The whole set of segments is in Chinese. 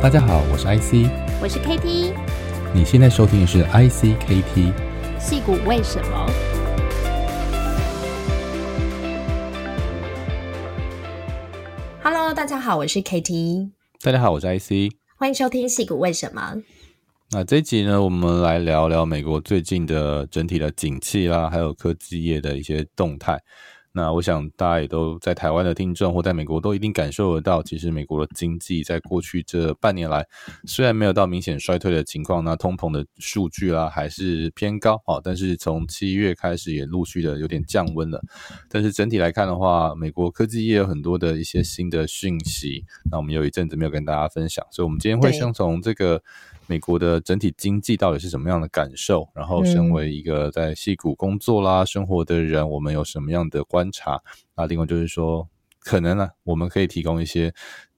大家好，我是 IC，我是 KT，你现在收听的是 IC KT，戏骨为什么？Hello，大家好，我是 KT，大家好，我是 IC，欢迎收听戏骨为什么。那这一集呢，我们来聊聊美国最近的整体的景气啦，还有科技业的一些动态。那我想大家也都在台湾的听众或在美国都一定感受得到，其实美国的经济在过去这半年来，虽然没有到明显衰退的情况，那通膨的数据啦还是偏高啊，但是从七月开始也陆续的有点降温了。但是整体来看的话，美国科技业有很多的一些新的讯息，那我们有一阵子没有跟大家分享，所以我们今天会先从这个。美国的整体经济到底是什么样的感受？然后，身为一个在戏谷工作啦、生活的人，我们有什么样的观察？那另外就是说，可能呢，我们可以提供一些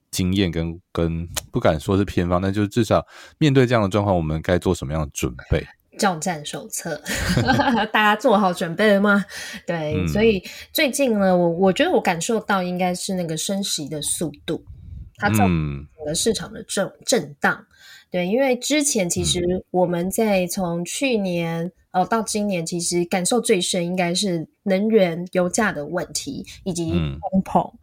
经验跟跟不敢说是偏方，但就是至少面对这样的状况，我们该做什么样的准备？教战手册，大家做好准备了吗？对，嗯、所以最近呢，我我觉得我感受到应该是那个升息的速度，它造成整个市场的震震荡。对，因为之前其实我们在从去年呃到今年，其实感受最深应该是能源油价的问题以及通膨。嗯、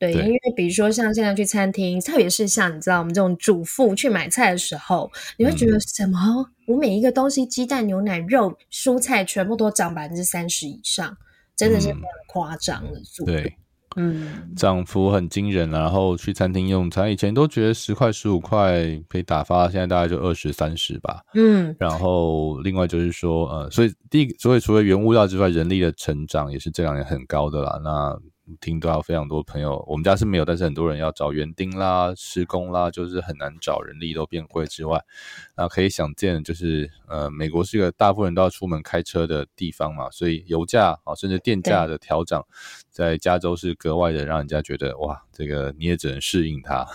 对，因为比如说像现在去餐厅，特别是像你知道我们这种主妇去买菜的时候，你会觉得什么？嗯、我每一个东西，鸡蛋、牛奶、肉、蔬菜，全部都涨百分之三十以上，真的是非常夸张的速度。对。嗯，涨幅很惊人，然后去餐厅用餐，以前都觉得十块、十五块可以打发，现在大概就二十、三十吧。嗯，然后另外就是说，呃，所以第一，所以除了原物料之外，人力的成长也是这两年很高的啦。那听到非常多朋友，我们家是没有，但是很多人要找园丁啦、施工啦，就是很难找人力都变贵之外，那可以想见，就是呃，美国是一个大部分人都要出门开车的地方嘛，所以油价啊，甚至电价的调涨，在加州是格外的让人家觉得哇，这个你也只能适应它。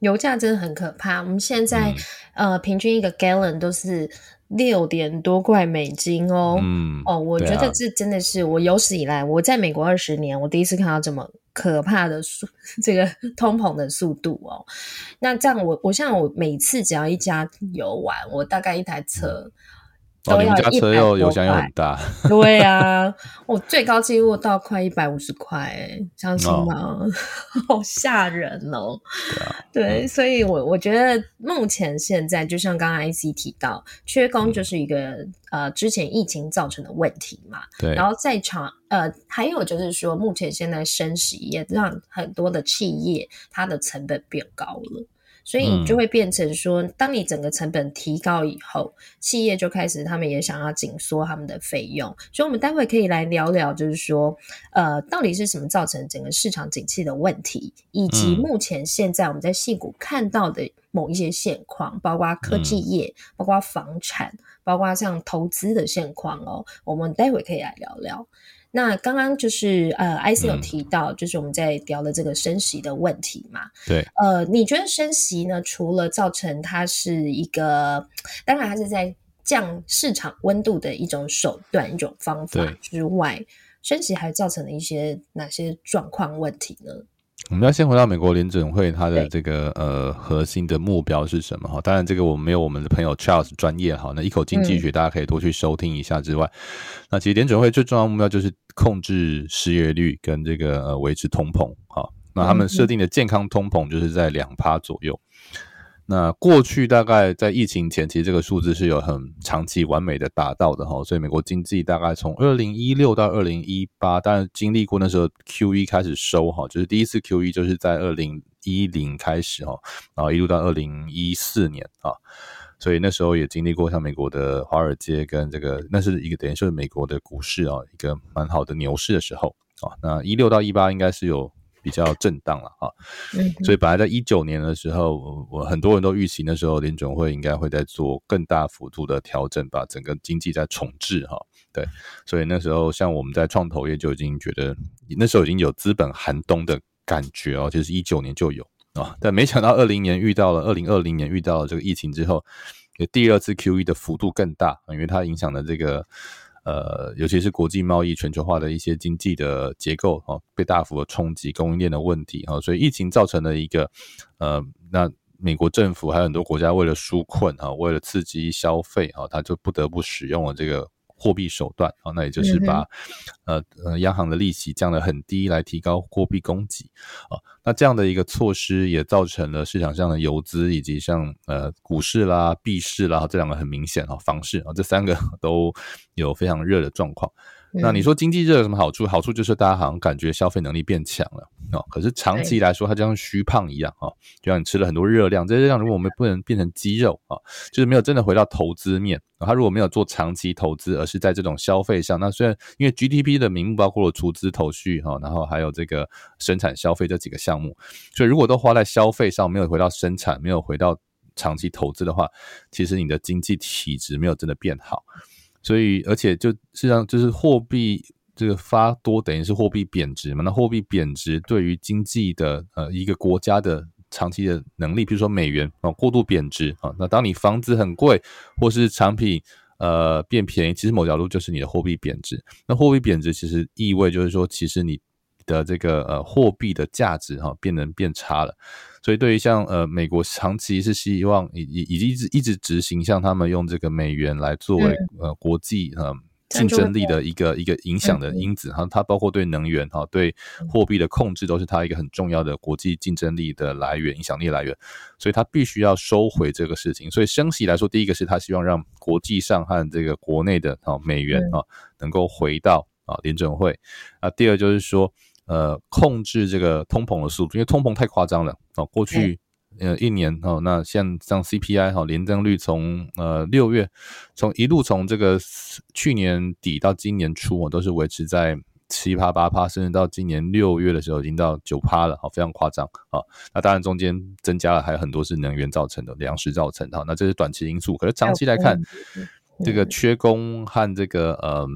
油价真的很可怕，我们现在、嗯、呃，平均一个 gallon 都是。六点多块美金哦，嗯，哦，我觉得这真的是我有史以来我在美国二十年，我第一次看到这么可怕的速 这个通膨的速度哦。那这样我我像我每次只要一家游玩，我大概一台车。哦，你们家车又油箱又很大，对啊，我最高纪录到快一百五十块，哎，相信吗？哦、好吓人哦。对啊，对，嗯、所以我我觉得目前现在就像刚刚 IC 提到，缺工就是一个、嗯、呃之前疫情造成的问题嘛。对，然后在场呃还有就是说，目前现在升息也让很多的企业它的成本变高了。所以你就会变成说，当你整个成本提高以后，企业就开始他们也想要紧缩他们的费用。所以，我们待会可以来聊聊，就是说，呃，到底是什么造成整个市场景气的问题，以及目前现在我们在矽谷看到的某一些现况，包括科技业，包括房产，包括像投资的现况哦。我们待会可以来聊聊。那刚刚就是呃，IC 有提到，就是我们在聊的这个升息的问题嘛。对。呃，你觉得升息呢，除了造成它是一个，当然它是在降市场温度的一种手段、一种方法之外，升息还造成了一些哪些状况问题呢？我们要先回到美国联准会，它的这个呃核心的目标是什么？哈，当然这个我们没有我们的朋友 Charles 专业哈，那一口经济学大家可以多去收听一下之外，嗯、那其实联准会最重要的目标就是控制失业率跟这个呃维持通膨，哈，那他们设定的健康通膨就是在两趴左右。那过去大概在疫情前，其实这个数字是有很长期完美的达到的哈，所以美国经济大概从二零一六到二零一八，当然经历过那时候 QE 开始收哈，就是第一次 QE 就是在二零一零开始哈，然后一路到二零一四年啊，所以那时候也经历过像美国的华尔街跟这个，那是一个等于说美国的股市啊，一个蛮好的牛市的时候啊，那一六到一八应该是有。比较震荡了哈，所以本来在一九年的时候，我很多人都预期那时候联准会应该会在做更大幅度的调整，把整个经济再重置哈。对，所以那时候像我们在创投业就已经觉得那时候已经有资本寒冬的感觉哦，就是一九年就有啊，但没想到二零年遇到了二零二零年遇到了这个疫情之后，第二次 QE 的幅度更大，因为它影响了这个。呃，尤其是国际贸易全球化的一些经济的结构哦，被大幅的冲击，供应链的问题哈，所以疫情造成了一个呃，那美国政府还有很多国家为了纾困啊，为了刺激消费啊，他就不得不使用了这个。货币手段啊，那也就是把、嗯、呃呃央行的利息降得很低，来提高货币供给啊。那这样的一个措施也造成了市场上的游资以及像呃股市啦、币市啦这两个很明显啊，房市啊这三个 都有非常热的状况。那你说经济热有什么好处？好处就是大家好像感觉消费能力变强了啊。可是长期来说，它就像虚胖一样啊，就像你吃了很多热量，这热量如果我们不能变成肌肉啊，就是没有真的回到投资面。它如果没有做长期投资，而是在这种消费上，那虽然因为 GDP 的名目包括了出资、头绪哈，然后还有这个生产消费这几个项目，所以如果都花在消费上，没有回到生产，没有回到长期投资的话，其实你的经济体质没有真的变好。所以，而且就实际上就是货币这个发多，等于是货币贬值嘛。那货币贬值对于经济的呃一个国家的长期的能力，比如说美元啊过度贬值啊，那当你房子很贵或是产品呃变便宜，其实某条路就是你的货币贬值。那货币贬值其实意味就是说，其实你的这个呃货币的价值哈变能变差了。所以，对于像呃美国长期是希望以以以及一直一直执行，像他们用这个美元来作为呃国际呃竞争力的一个一个影响的因子哈，它包括对能源哈对货币的控制都是它一个很重要的国际竞争力的来源、影响力来源。所以，它必须要收回这个事情。所以，升息来说，第一个是它希望让国际上和这个国内的啊美元啊能够回到啊联准会啊。第二就是说。呃，控制这个通膨的速度，因为通膨太夸张了哦。过去呃一年哦，那像像 CPI 哈，年增率从呃六月从一路从这个去年底到今年初，我都是维持在七趴八趴，甚至到今年六月的时候已经到九趴了，好，非常夸张啊。那当然中间增加了还有很多是能源造成的，粮食造成的，那这是短期因素。可是长期来看，这个缺工和这个呃。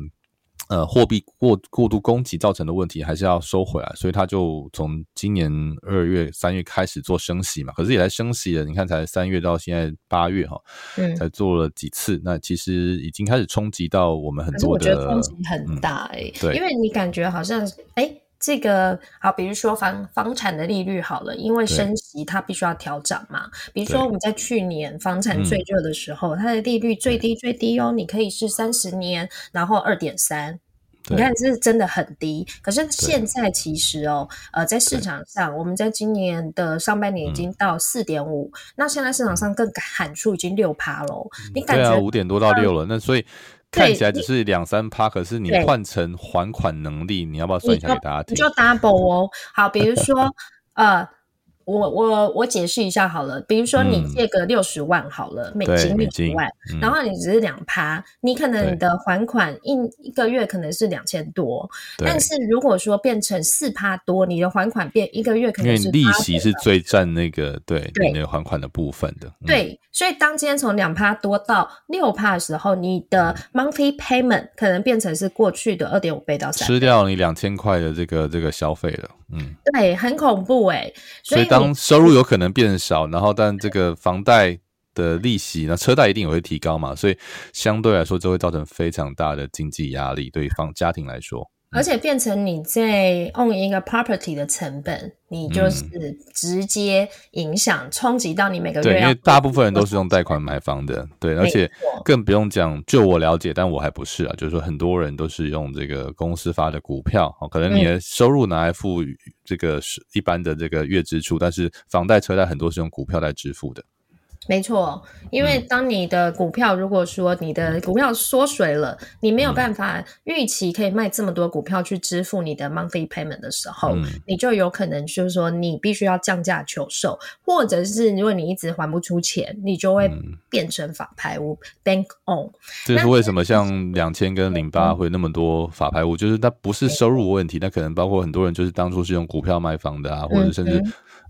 呃，货币过过度供给造成的问题还是要收回来，所以他就从今年二月、三月开始做升息嘛，可是也来升息了。你看，才三月到现在八月哈，嗯，才做了几次，那其实已经开始冲击到我们很多的，我觉得冲击很大哎、欸嗯，对，因为你感觉好像哎。欸这个好，比如说房房产的利率好了，因为升息它必须要调整嘛。比如说我们在去年房产最热的时候，它的利率最低最低哦，你可以是三十年，然后二点三，你看这是真的很低。可是现在其实哦，呃，在市场上，我们在今年的上半年已经到四点五，那现在市场上更喊出已经六趴喽。你感觉五点多到六了，那所以。看起来只是两三趴，可是你换成还款能力，你要不要算一下给大家听？你就 double 哦。好，比如说，呃。我我我解释一下好了，比如说你借个六十万好了，嗯、美金六十万，然后你只是两趴，你可能你的还款一一个月可能是两千多，但是如果说变成四趴多，你的还款变一个月可能是因为利息是最占那个对对。那个还款的部分的，对，所以当今天从两趴多到六趴的时候，你的 monthly payment 可能变成是过去的二点五倍到三，吃掉你两千块的这个这个消费了。嗯，对，很恐怖哎，所以当收入有可能变少，然后但这个房贷的利息，那车贷一定也会提高嘛，所以相对来说，就会造成非常大的经济压力，对于房家庭来说。而且变成你在 own 一个 property 的成本，你就是直接影响冲击到你每个月。对，因为大部分人都是用贷款买房的，对，而且更不用讲，就我了解，但我还不是啊，就是说很多人都是用这个公司发的股票，可能你的收入拿来付这个是一般的这个月支出，但是房贷车贷很多是用股票来支付的。没错，因为当你的股票，如果说你的股票缩水了，你没有办法预期可以卖这么多股票去支付你的 monthly payment 的时候，嗯、你就有可能就是说你必须要降价求售，或者是如果你一直还不出钱，你就会变成法拍屋、嗯、bank own。这是为什么像两千跟零八会那么多法拍屋，就是它不是收入问题，那可能包括很多人就是当初是用股票卖房的啊，或者甚至。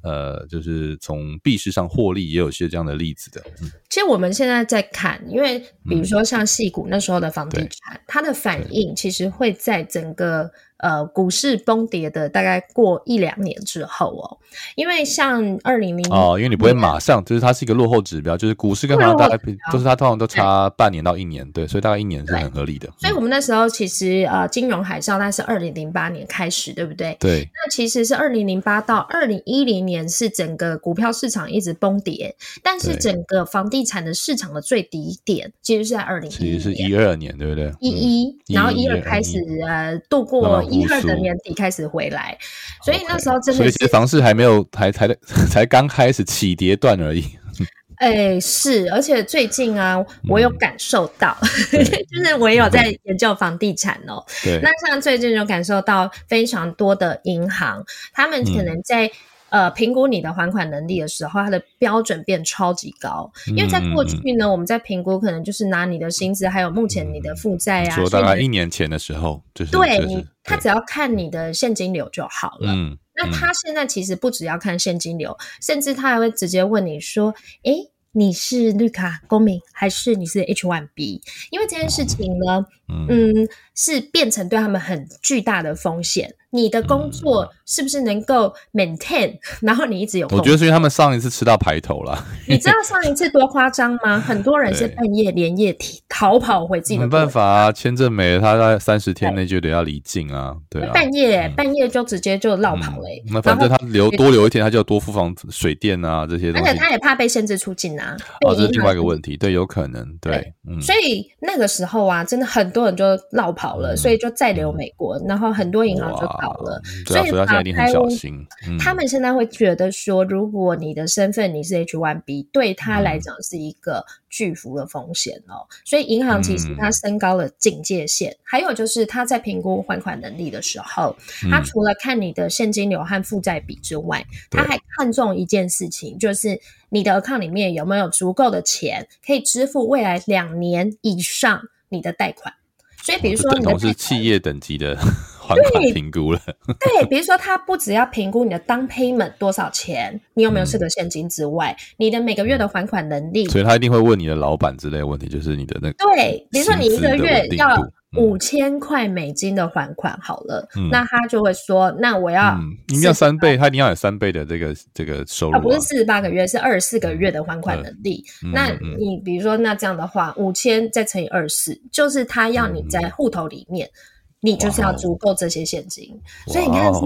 呃，就是从币市上获利，也有些这样的例子的。嗯，其实我们现在在看，因为比如说像矽谷那时候的房地产，嗯，它的反应其实会在整个呃股市崩跌的大概过一两年之后哦，因为像二零零哦，因为你不会马上，就是它是一个落后指标，就是股市跟它大概就是它通常都差半年到一年，对，对，所以大概一年是很合理的。所以我们那时候其实呃金融海啸那是二零零八年开始，对不对？对。那其实是二零零八到二零一零年是整个股票市场一直崩跌，但是整个房地产的市场的最低点其实是在二零一，其实是一二年，对不对？一一，然后一二开始呃度过一二的年底开始回来，所以那时候真的，所以其实房市还没有，还才 才刚开始起跌段而已。哎，是，而且最近啊，我有感受到，嗯、就是我也有在研究房地产哦。对，那像最近有感受到非常多的银行，他们可能在、嗯、呃评估你的还款能力的时候，它的标准变超级高。因为在过去呢，嗯、我们在评估可能就是拿你的薪资，还有目前你的负债啊。说大概一年前的时候，就是对、就是、你，他只要看你的现金流就好了。嗯。那他现在其实不只要看现金流，嗯、甚至他还会直接问你说：“诶，你是绿卡公民还是你是 H1B？” 因为这件事情呢，嗯，嗯，是变成对他们很巨大的风险。你的工作是不是能够 maintain？、嗯、然后你一直有，我觉得是因为他们上一次吃到排头了。你知道上一次多夸张吗？很多人是半夜连夜提逃跑回自己的。没办法啊，签证没了，他在三十天内就得要离境啊，对啊。半夜、嗯、半夜就直接就落跑了、欸嗯。那反正他留多留一天，他就要多付房水电啊这些东西。而且他也怕被限制出境啊。哦，这是另外一个问题，对，有可能，对，对嗯。所以那个时候啊，真的很多人就落跑了，嗯、所以就再留美国，然后很多银行就倒了。所以他们一定很小心。他们现在会觉得说，如果你的身份你是 H1B，对他来讲是一个巨幅的风险哦。所以银行其实它升高了警戒线。还有就是他在评估还款能力的时候，他除了看你的现金流和负债比之外，他还看重一件事情，就是你的 account 里面有没有足够的钱可以支付未来两年以上你的贷款。所以比如说你的是企业等级的。还款评估了，对，比如说他不只要评估你的 down payment 多少钱，你有没有这个现金之外，嗯，你的每个月的还款能力，所以他一定会问你的老板之类的问题，就是你的那个对，比如说你一个月要五千块美金的还款好了，嗯，那他就会说，那我要你一定要三倍，他一定要有三倍的这个这个收入，啊，不是四十八个月，是二十四个月的还款能力，嗯。那你比如说，那这样的话，五千再乘以二十四，就是他要你在户头里面。嗯你就是要足够这些现金。所以你看是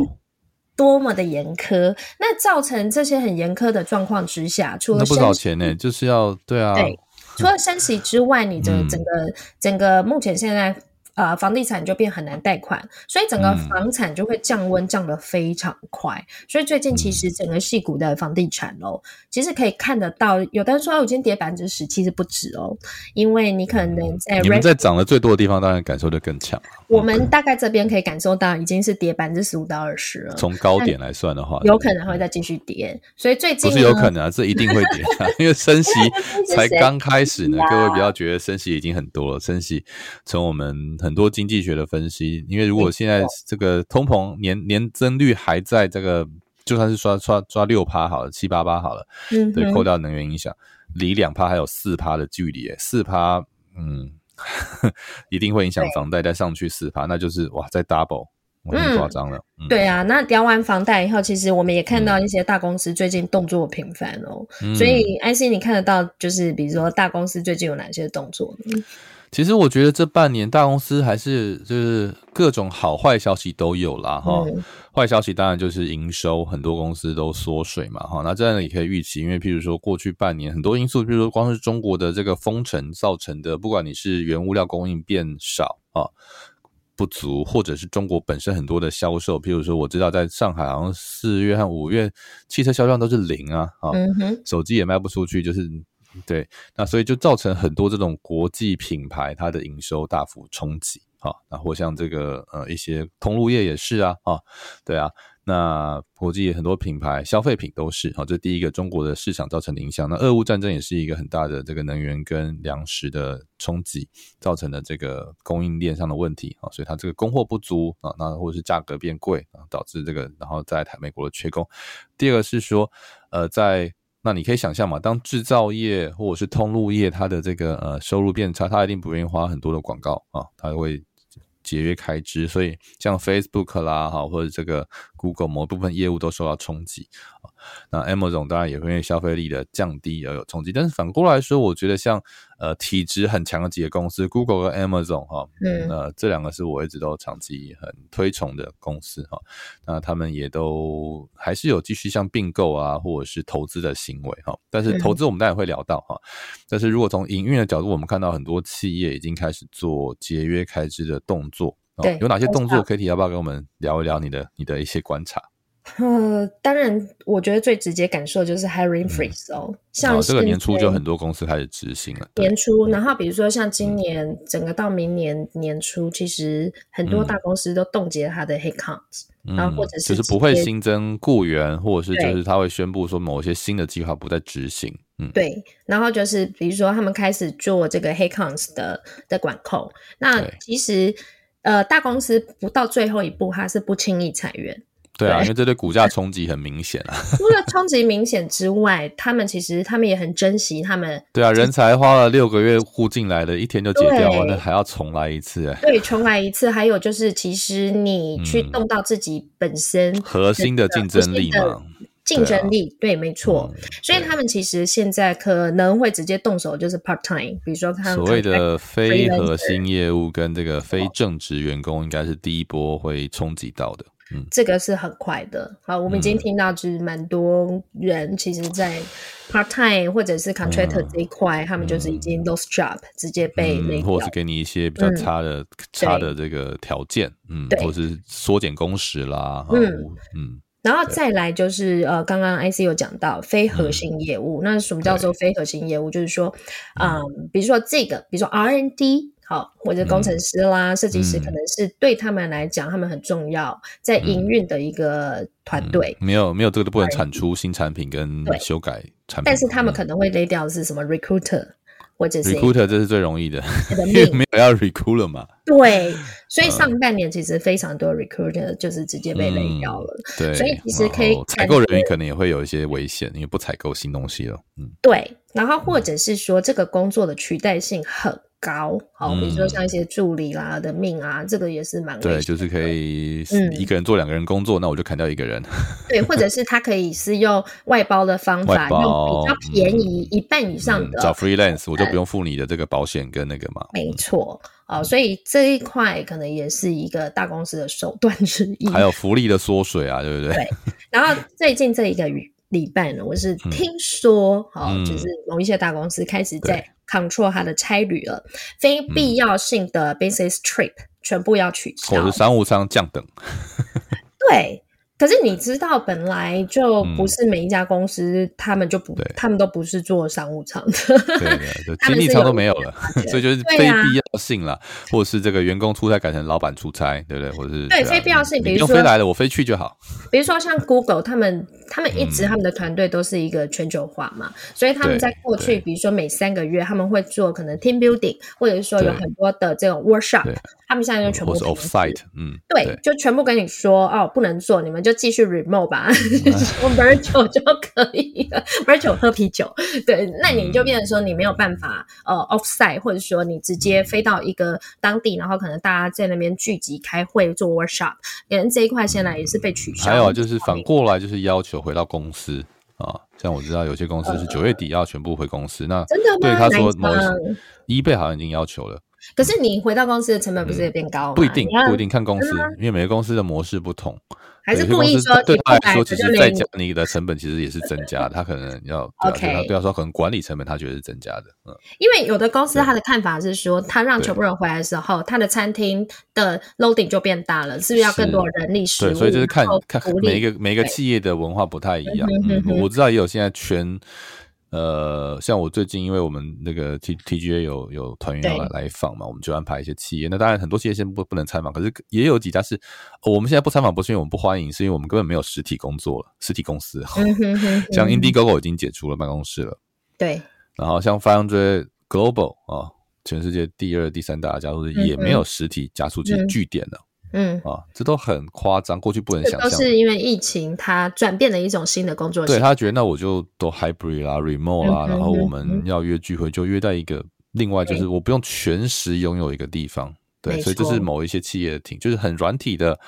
多么的严苛。那造成这些很严苛的状况之下，除了那不少钱呢，就是要对啊，对，除了升息之外，你的整个、嗯、整个目前现在。呃，房地产就变很难贷款，所以整个房产就会降温降得非常快。嗯、所以最近其实整个矽谷的房地产哦，其实可以看得到，有的人说我今天跌百分之十，其实不止哦，因为你可能在你们在涨得最多的地方，当然感受得更强。我们大概这边可以感受到，已经是跌百分之十五到二十了。从高点来算的话，有可能会再继续跌。所以最近不是有可能啊，这一定会跌啊，因为升息 才刚开始呢。各位不要觉得升息已经很多了，升息从我们很多经济学的分析，因为如果现在这个通膨年年增率还在这个，就算是刷刷刷六趴好了，七八八好了，嗯，对，扣掉能源影响，离两趴还有四趴的距离，四趴，嗯，一定会影响房贷再上去四趴，那就是哇，再 double，我很夸张了，嗯，对啊，那聊完房贷以后，其实我们也看到一些大公司最近动作频繁哦，嗯，所以 IC 你看得到，就是比如说大公司最近有哪些动作呢？其实我觉得这半年大公司还是就是各种好坏消息都有啦哈。坏消息当然就是营收，很多公司都缩水嘛哈。那这样也可以预期，因为譬如说过去半年很多因素，譬如说光是中国的这个封城造成的，不管你是原物料供应变少啊不足，或者是中国本身很多的销售，譬如说我知道在上海好像四月和五月汽车销量都是零啊啊，手机也卖不出去，就是。对，那所以就造成很多这种国际品牌它的营收大幅冲击，啊，然后像这个呃一些通路业也是啊，啊，对啊，那国际很多品牌消费品都是，好，这第一个中国的市场造成的影响。那俄乌战争也是一个很大的这个能源跟粮食的冲击，造成的这个供应链上的问题，啊，所以它这个供货不足啊，那或者是价格变贵啊，导致这个然后在台美国的缺工。第二个是说，呃，在那你可以想象嘛，当制造业或者是通路业，它的这个呃收入变差，它一定不愿意花很多的广告啊，它会节约开支，所以像 Facebook 啦，哈，或者这个 Google 某部分业务都受到冲击。那 Amazon 当然也会因为消费力的降低而有冲击，但是反过来说，我觉得像呃体质很强的几个公司，Google 和 Amazon 哈，嗯，呃，这两个是我一直都长期很推崇的公司哈，那他们也都还是有继续像并购啊，或者是投资的行为哈，但是投资我们当然会聊到哈，但是如果从营运的角度，我们看到很多企业已经开始做节约开支的动作，对，有哪些动作？Katie 要不要跟我们聊一聊你的你的一些观察？呃，当然，我觉得最直接感受就是 hiring freeze 哦，嗯、像、哦、这个年初就很多公司开始执行了。年初，然后比如说像今年、嗯、整个到明年年初，其实很多大公司都冻结他的 headcount，、嗯、然后或者是就是不会新增雇员，或者是就是他会宣布说某些新的计划不再执行。嗯，对，然后就是比如说他们开始做这个 headcounts 的的管控，那其实呃大公司不到最后一步，他是不轻易裁员。对啊，因为这对股价冲击很明显啊。除了冲击明显之外，他们其实他们也很珍惜他们。对啊，人才花了六个月呼进来的，一天就解掉了，那还要重来一次哎。对，重来一次。还有就是，其实你去动到自己本身、嗯、核心的竞争力嘛，竞争力对，啊、对，没错。嗯、所以他们其实现在可能会直接动手，就是 part time，比如说他所谓的非核心业务跟这个非正职员工，应该是第一波会冲击到的。嗯，这个是很快的。好，我们已经听到，就是蛮多人其实，在 part time 或者是 contractor 这一块，嗯、他们就是已经 lost job，、嗯、直接被那个、嗯，或者是给你一些比较差的、嗯、差的这个条件，嗯，或者是缩减工时啦，嗯嗯。然后再来就是呃，刚刚 IC 有讲到非核心业务，嗯、那什么叫做非核心业务？就是说，嗯，比如说这个，比如说 R&D。好，或者工程师啦、设计、嗯、师，可能是对他们来讲，嗯、他们很重要，在营运的一个团队。没有，没有这个都不能产出新产品跟修改产品。但是他们可能会勒掉的是什么 recruiter，、嗯、或者是 recruiter，这是最容易的，因为没有要 recruiter 嘛。对，所以上半年其实非常多 recruiter 就是直接被勒掉了。嗯、对，所以其实可以采购人员可能也会有一些危险，因为不采购新东西了。嗯，对，然后或者是说这个工作的取代性很高，好，比如说像一些助理啦的命啊，嗯、这个也是蛮对，就是可以一个人做两个人工作，嗯、那我就砍掉一个人。对，或者是他可以是用外包的方法，用比较便宜、嗯、一半以上的找 freelance，我就不用付你的这个保险跟那个嘛。没错，啊、嗯，所以这一块可能也是一个大公司的手段之一。还有福利的缩水啊，对不对？对。然后最近这一个礼拜呢，我是听说，好、嗯，就是某一些大公司开始在。Control 它的差旅了，非必要性的 business trip、嗯、全部要取消，或者商务舱降等。对。可是你知道，本来就不是每一家公司，他们就不，他们都不是做商务舱的，对对，经济舱都没有了，所以就是非必要性啦，或者是这个员工出差改成老板出差，对不对？或者是对非必要性，比如说飞来了，我飞去就好。比如说像 Google，他们他们一直他们的团队都是一个全球化嘛，所以他们在过去，比如说每三个月他们会做可能 team building，或者是说有很多的这种 workshop，他们现在就全部 off site，嗯，对，就全部跟你说哦，不能做，你们就继续 remote 吧，我 virtual 就可以了，virtual 喝啤酒。对，那你就变成说你没有办法呃 offsite，或者说你直接飞到一个当地，然后可能大家在那边聚集开会做 workshop，连这一块现在也是被取消。还有就是反过来就是要求回到公司啊，像我知道有些公司是九月底要全部回公司，那真的吗？对他说某，eBay 好像已经要求了。可是你回到公司的成本不是也变高吗？不一定，不一定看公司，因为每个公司的模式不同。还是故意说，对他来说，其实再加你的成本其实也是增加，他可能要 OK，对他说可能管理成本他觉得是增加的。嗯，因为有的公司他的看法是说，他让全部人回来的时候，他的餐厅的 loading 就变大了，是不是要更多人力食物？对，所以就是看看每一个每一个企业的文化不太一样。嗯，我知道也有现在全。呃，像我最近，因为我们那个 T T G A 有有团员要来来访嘛，我们就安排一些企业。那当然很多企业先不不能参访，可是也有几家是，哦、我们现在不参访，不是因为我们不欢迎，是因为我们根本没有实体工作了，实体公司。像 Indiegogo 已经解除了办公室了。对。然后像 Foundry Global 啊，全世界第二、第三大加速器也没有实体加速器据点了。嗯啊，这都很夸张，过去不能想象。都是因为疫情，它转变了一种新的工作。对，他觉得那我就都 hybrid 啦，remote 啦，嗯、然后我们要约聚会就约在一个，嗯、另外就是我不用全时拥有一个地方，对，所以这是某一些企业的挺，就是很软体的，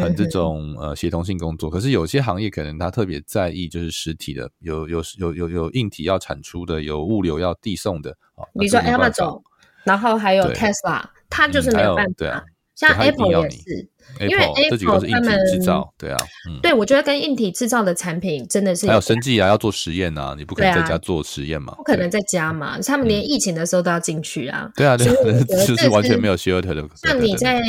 很这种呃协同性工作。可是有些行业可能他特别在意就是实体的，有有有有有硬体要产出的，有物流要递送的啊。比如说 Amazon，然后还有 Tesla，他就是没有办法。像 Apple 也是。因为 Apple 他们制造，对啊，嗯，对，我觉得跟硬体制造的产品真的是还有生技啊，要做实验啊，你不可能在家做实验嘛，不可能在家嘛，他们连疫情的时候都要进去啊，对啊，对啊，就是完全没有 shelter 的。像你在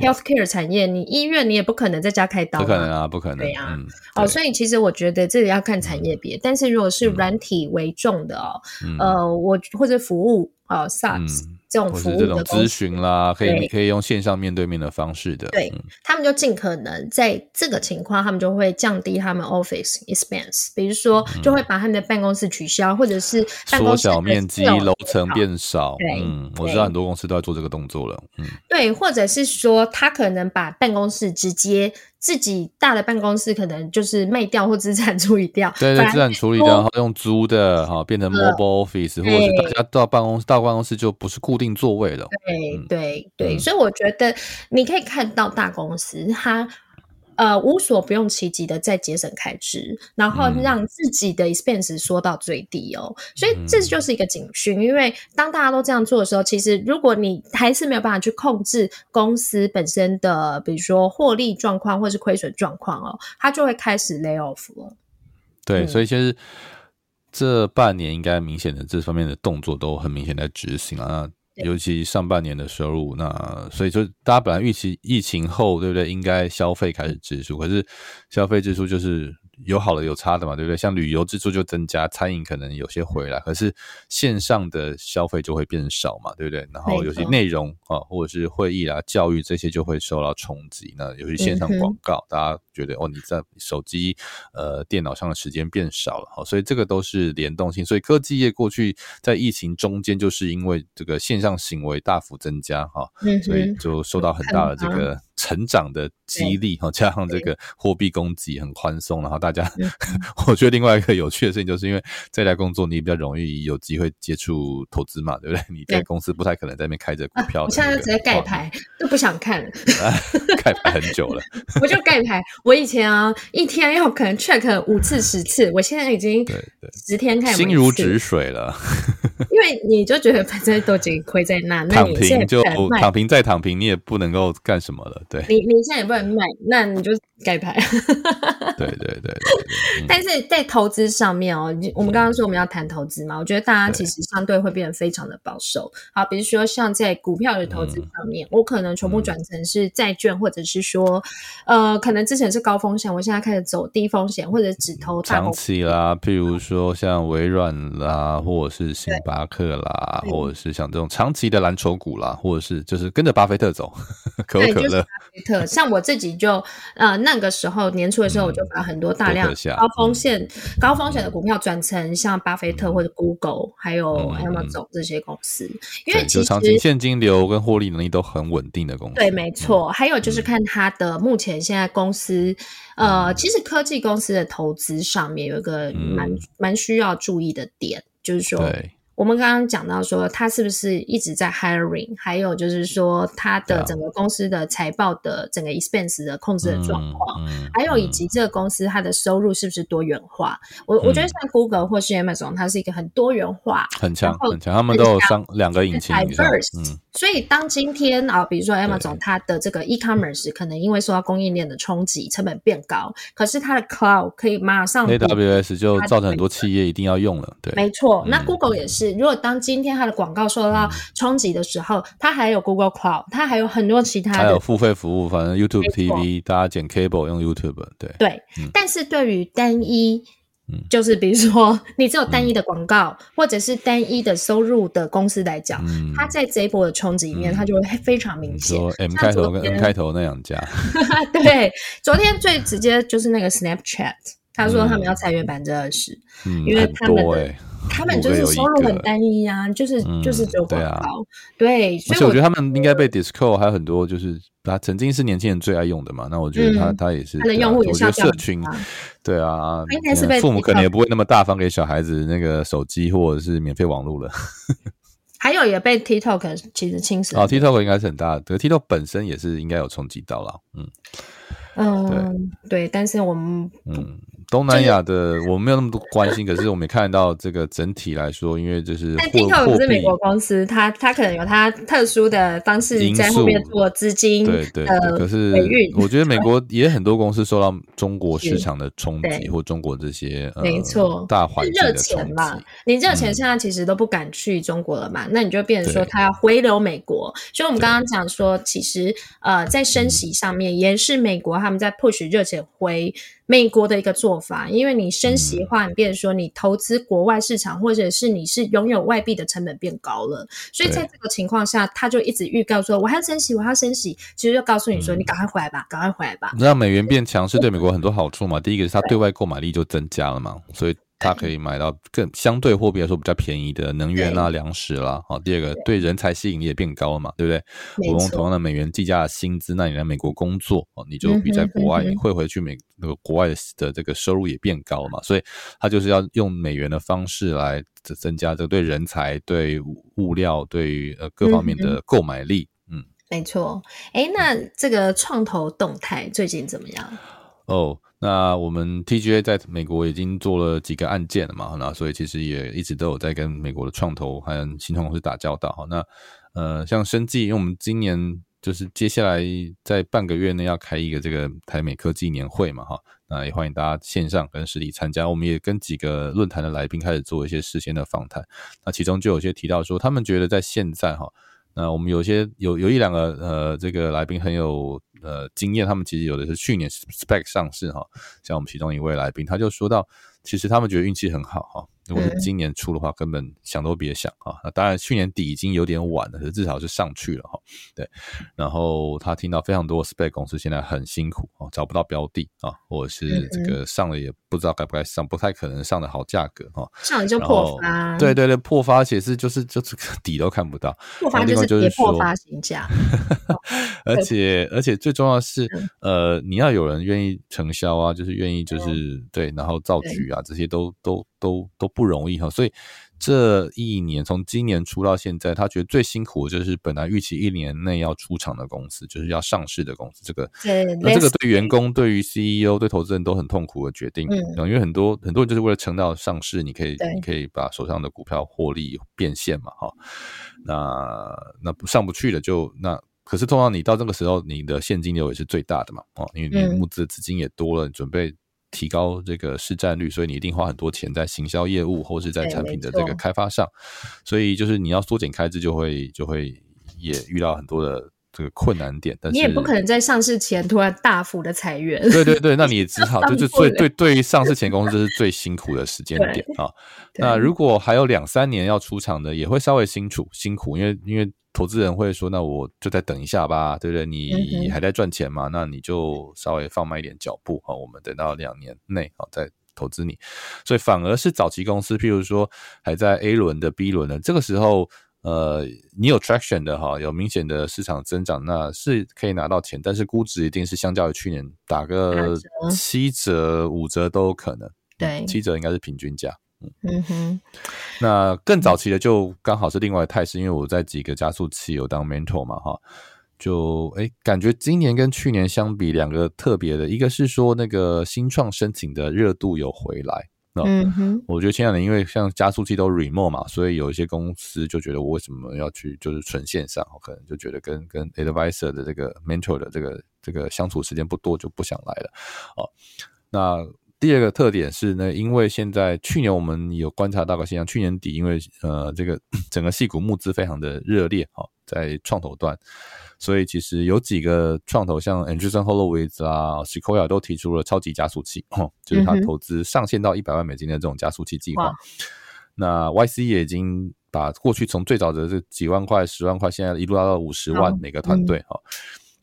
healthcare 产业，你医院你也不可能在家开刀，不可能啊，不可能，对啊，哦，所以其实我觉得这个要看产业别，但是如果是软体为重的哦，呃，我或者服务啊，SaaS。这种服务的这种咨询啦，可以你可以用线上面对面的方式的，对，他们就尽可能在这个情况，他们就会降低他们 office expense，比如说就会把他们的办公室取消，或者是缩小面积、楼层变少。嗯，我知道很多公司都在做这个动作了，嗯，对，或者是说他可能把办公室直接。自己大的办公室可能就是卖掉或资产处理掉，对对，资产处理掉，然后用租的哈，变成 mobile office，或者是大家到办公室到办公室就不是固定座位了。对对对，所以我觉得你可以看到大公司它。呃，无所不用其极的在节省开支，然后让自己的 expense 缩到最低哦。嗯、所以这就是一个警讯，因为当大家都这样做的时候，其实如果你还是没有办法去控制公司本身的，比如说获利状况或是亏损状况哦，它就会开始 lay off 了。对，嗯、所以其实这半年应该明显的这方面的动作都很明显在执行啊。尤其上半年的收入，那所以就大家本来预期疫情后，对不对？应该消费开始支出，可是消费支出就是。有好的有差的嘛，对不对？像旅游支出就增加，餐饮可能有些回来，可是线上的消费就会变少嘛，对不对？然后有些内容啊，或者是会议啊、教育这些就会受到冲击。那尤其线上广告，嗯、大家觉得哦，你在手机、呃电脑上的时间变少了，好，所以这个都是联动性。所以科技业过去在疫情中间，就是因为这个线上行为大幅增加哈，嗯、所以就受到很大的这个。成长的激励哈，加上这个货币供给很宽松，然后大家，我觉得另外一个有趣的事情，就是因为在家工作，你比较容易有机会接触投资嘛，对不对？你在公司不太可能在那边开着股票。我现在直接盖牌，都不想看了。盖牌很久了，我就盖牌。我以前啊，一天要可能 check 五次十次，我现在已经十天看心如止水了。因为你就觉得反正都已经亏在那，那躺平就躺平再躺平，你也不能够干什么了。对，你 你现在也不能卖，那你就改牌。对对对对。但是在投资上面哦，我们刚刚说我们要谈投资嘛，我觉得大家其实相对会变得非常的保守。好，比如说像在股票的投资上面，我可能全部转成是债券，或者是说，呃，可能之前是高风险，我现在开始走低风险，或者只投长期啦，譬如说像微软啦，或者是星巴克啦，或者是像这种长期的蓝筹股啦，或者是就是跟着巴菲特走，可口可乐。巴菲特，像我自己就呃那个时候年初的时候，我就把很多大量高风险、高风险的股票转成像巴菲特或者 Google 还有 Amazon 这些公司，因为其实长期现金流跟获利能力都很稳定的公司。对，没错。还有就是看它的目前现在公司，呃，其实科技公司的投资上面有一个蛮蛮需要注意的点，就是说。我们刚刚讲到说，他是不是一直在 hiring？还有就是说，他的整个公司的财报的整个 expense 的控制的状况，嗯嗯、还有以及这个公司它的收入是不是多元化？嗯、我我觉得像 Google 或是 Amazon，它是一个很多元化，很强很强，他们都有三两个引擎。嗯，所以当今天啊，比如说 Amazon 它的这个 e-commerce 可能因为受到供应链的冲击，成本变高，可是它的 cloud 可以马上 AWS 就造成很多企业一定要用了。对，没错。那 Google 也是。如果当今天它的广告受到冲击的时候，嗯、它还有 Google Cloud，它还有很多其他的，还有付费服务，反正 YouTube TV，错大家剪 cable 用 YouTube，对对。嗯、但是对于单一，嗯、就是比如说你只有单一的广告，嗯、或者是单一的收入的公司来讲，嗯、它在这一波的冲击里面，嗯、它就会非常明显。说 M 开头跟 N 开头那两家，对，昨天最直接就是那个 Snapchat，他说他们要裁员百分之二十，嗯、因为他们的。他们就是收入很单一啊，就是就是做广告，对。所以我觉得他们应该被 Discord 还有很多，就是他曾经是年轻人最爱用的嘛。那我觉得他他也是，他的用户也是社群，对啊，应该是被父母可能也不会那么大方给小孩子那个手机或者是免费网络了。还有也被 TikTok 其实侵蚀。哦，TikTok 应该是很大的，可 TikTok 本身也是应该有冲击到了，嗯嗯，对，对，但是我们嗯。东南亚的我们没有那么多关心，可是我们也看到这个整体来说，因为就是但 TikTok 不是美国公司，它它可能有它特殊的方式在后面做资金对对对，可是我觉得美国也很多公司受到中国市场的冲击，或中国这些没错。大环境的热钱嘛，你热钱现在其实都不敢去中国了嘛，那你就变成说它要回流美国，所以我们刚刚讲说，其实呃在升息上面也是美国他们在 push 热钱回。美国的一个做法，因为你升息的话，你变说你投资国外市场，或者是你是拥有外币的成本变高了，所以在这个情况下，他就一直预告说我还要升息，我还要升息，其实就告诉你说，你赶快回来吧，赶快回来吧。你知道美元变强是对美国很多好处嘛？第一个是它对外购买力就增加了嘛，所以。它可以买到更相对货币来说比较便宜的能源啦、粮食啦。好，第二个对人才吸引力也变高了嘛，对不对？我用同样的美元计价的薪资，那你来美国工作，哦，你就比在国外你汇回去美那个国外的这个收入也变高了嘛。所以它就是要用美元的方式来增加这个对人才、对物料、对于呃各方面的购买力。嗯，没错。哎，那这个创投动态最近怎么样？哦。那我们 TGA 在美国已经做了几个案件了嘛，那所以其实也一直都有在跟美国的创投还有新创公司打交道哈。那呃，像生技，因为我们今年就是接下来在半个月内要开一个这个台美科技年会嘛哈，那也欢迎大家线上跟实体参加。我们也跟几个论坛的来宾开始做一些事先的访谈，那其中就有些提到说，他们觉得在现在哈。那我们有些有有一两个呃，这个来宾很有呃经验，他们其实有的是去年 spec 上市哈，像我们其中一位来宾，他就说到，其实他们觉得运气很好哈。如果是今年出的话，根本想都别想啊！那当然，去年底已经有点晚了，可是至少是上去了哈。对，然后他听到非常多 SPAC 公司现在很辛苦啊，找不到标的啊，或者是这个上了也不知道该不该上，不太可能上的好价格哈。上了就破发，对对对，破发，且是就是就是 底都看不到。破发就是跌破发行价。而且而且最重要的是，呃，你要有人愿意承销啊，就是愿意就是对，然后造局啊，这些都都。都都不容易哈，所以这一年从今年初到现在，他觉得最辛苦的就是本来预期一年内要出场的公司，就是要上市的公司。这个，那这个对员工、对于 CEO、对投资人都很痛苦的决定。嗯，因为很多很多人就是为了撑到上市，你可以你可以把手上的股票获利变现嘛，哈。那那上不去了就那，可是通常你到这个时候，你的现金流也是最大的嘛，哦，因为你募资的资金也多了，你准备。提高这个市占率，所以你一定花很多钱在行销业务或是在产品的这个开发上，所以就是你要缩减开支，就会就会也遇到很多的这个困难点。但是你也不可能在上市前突然大幅的裁员。对对对，那你也 只好就是最对对于上市前公司这是最辛苦的时间点啊。那如果还有两三年要出场的，也会稍微辛苦辛苦，因为因为。投资人会说：“那我就再等一下吧，对不对？你还在赚钱嘛？那你就稍微放慢一点脚步哈。我们等到两年内啊再投资你。所以反而是早期公司，譬如说还在 A 轮的 B 轮的这个时候，呃，你有 traction 的哈，有明显的市场增长，那是可以拿到钱，但是估值一定是相较于去年打个七折、五折都有可能。对，七折应该是平均价。”嗯。哼，那更早期的就刚好是另外的态势，因为我在几个加速器有当 mentor 嘛，哈，就哎、欸，感觉今年跟去年相比，两个特别的，一个是说那个新创申请的热度有回来，嗯哼，我觉得前两年因为像加速器都 remote 嘛，所以有一些公司就觉得我为什么要去就是纯线上，可能就觉得跟跟 advisor 的这个 mentor 的这个这个相处时间不多，就不想来了，哦，那。第二个特点是呢，因为现在去年我们有观察到个现象，去年底因为呃这个 整个戏股募资非常的热烈哈，在创投端，所以其实有几个创投像 Andreessen Horowitz 啊、Sequoia 都提出了超级加速器，就是他投资上限到一百万美金的这种加速器计划。那 YC 也已经把过去从最早的这几万块、十万块，现在一路拉到五十万每个团队哈。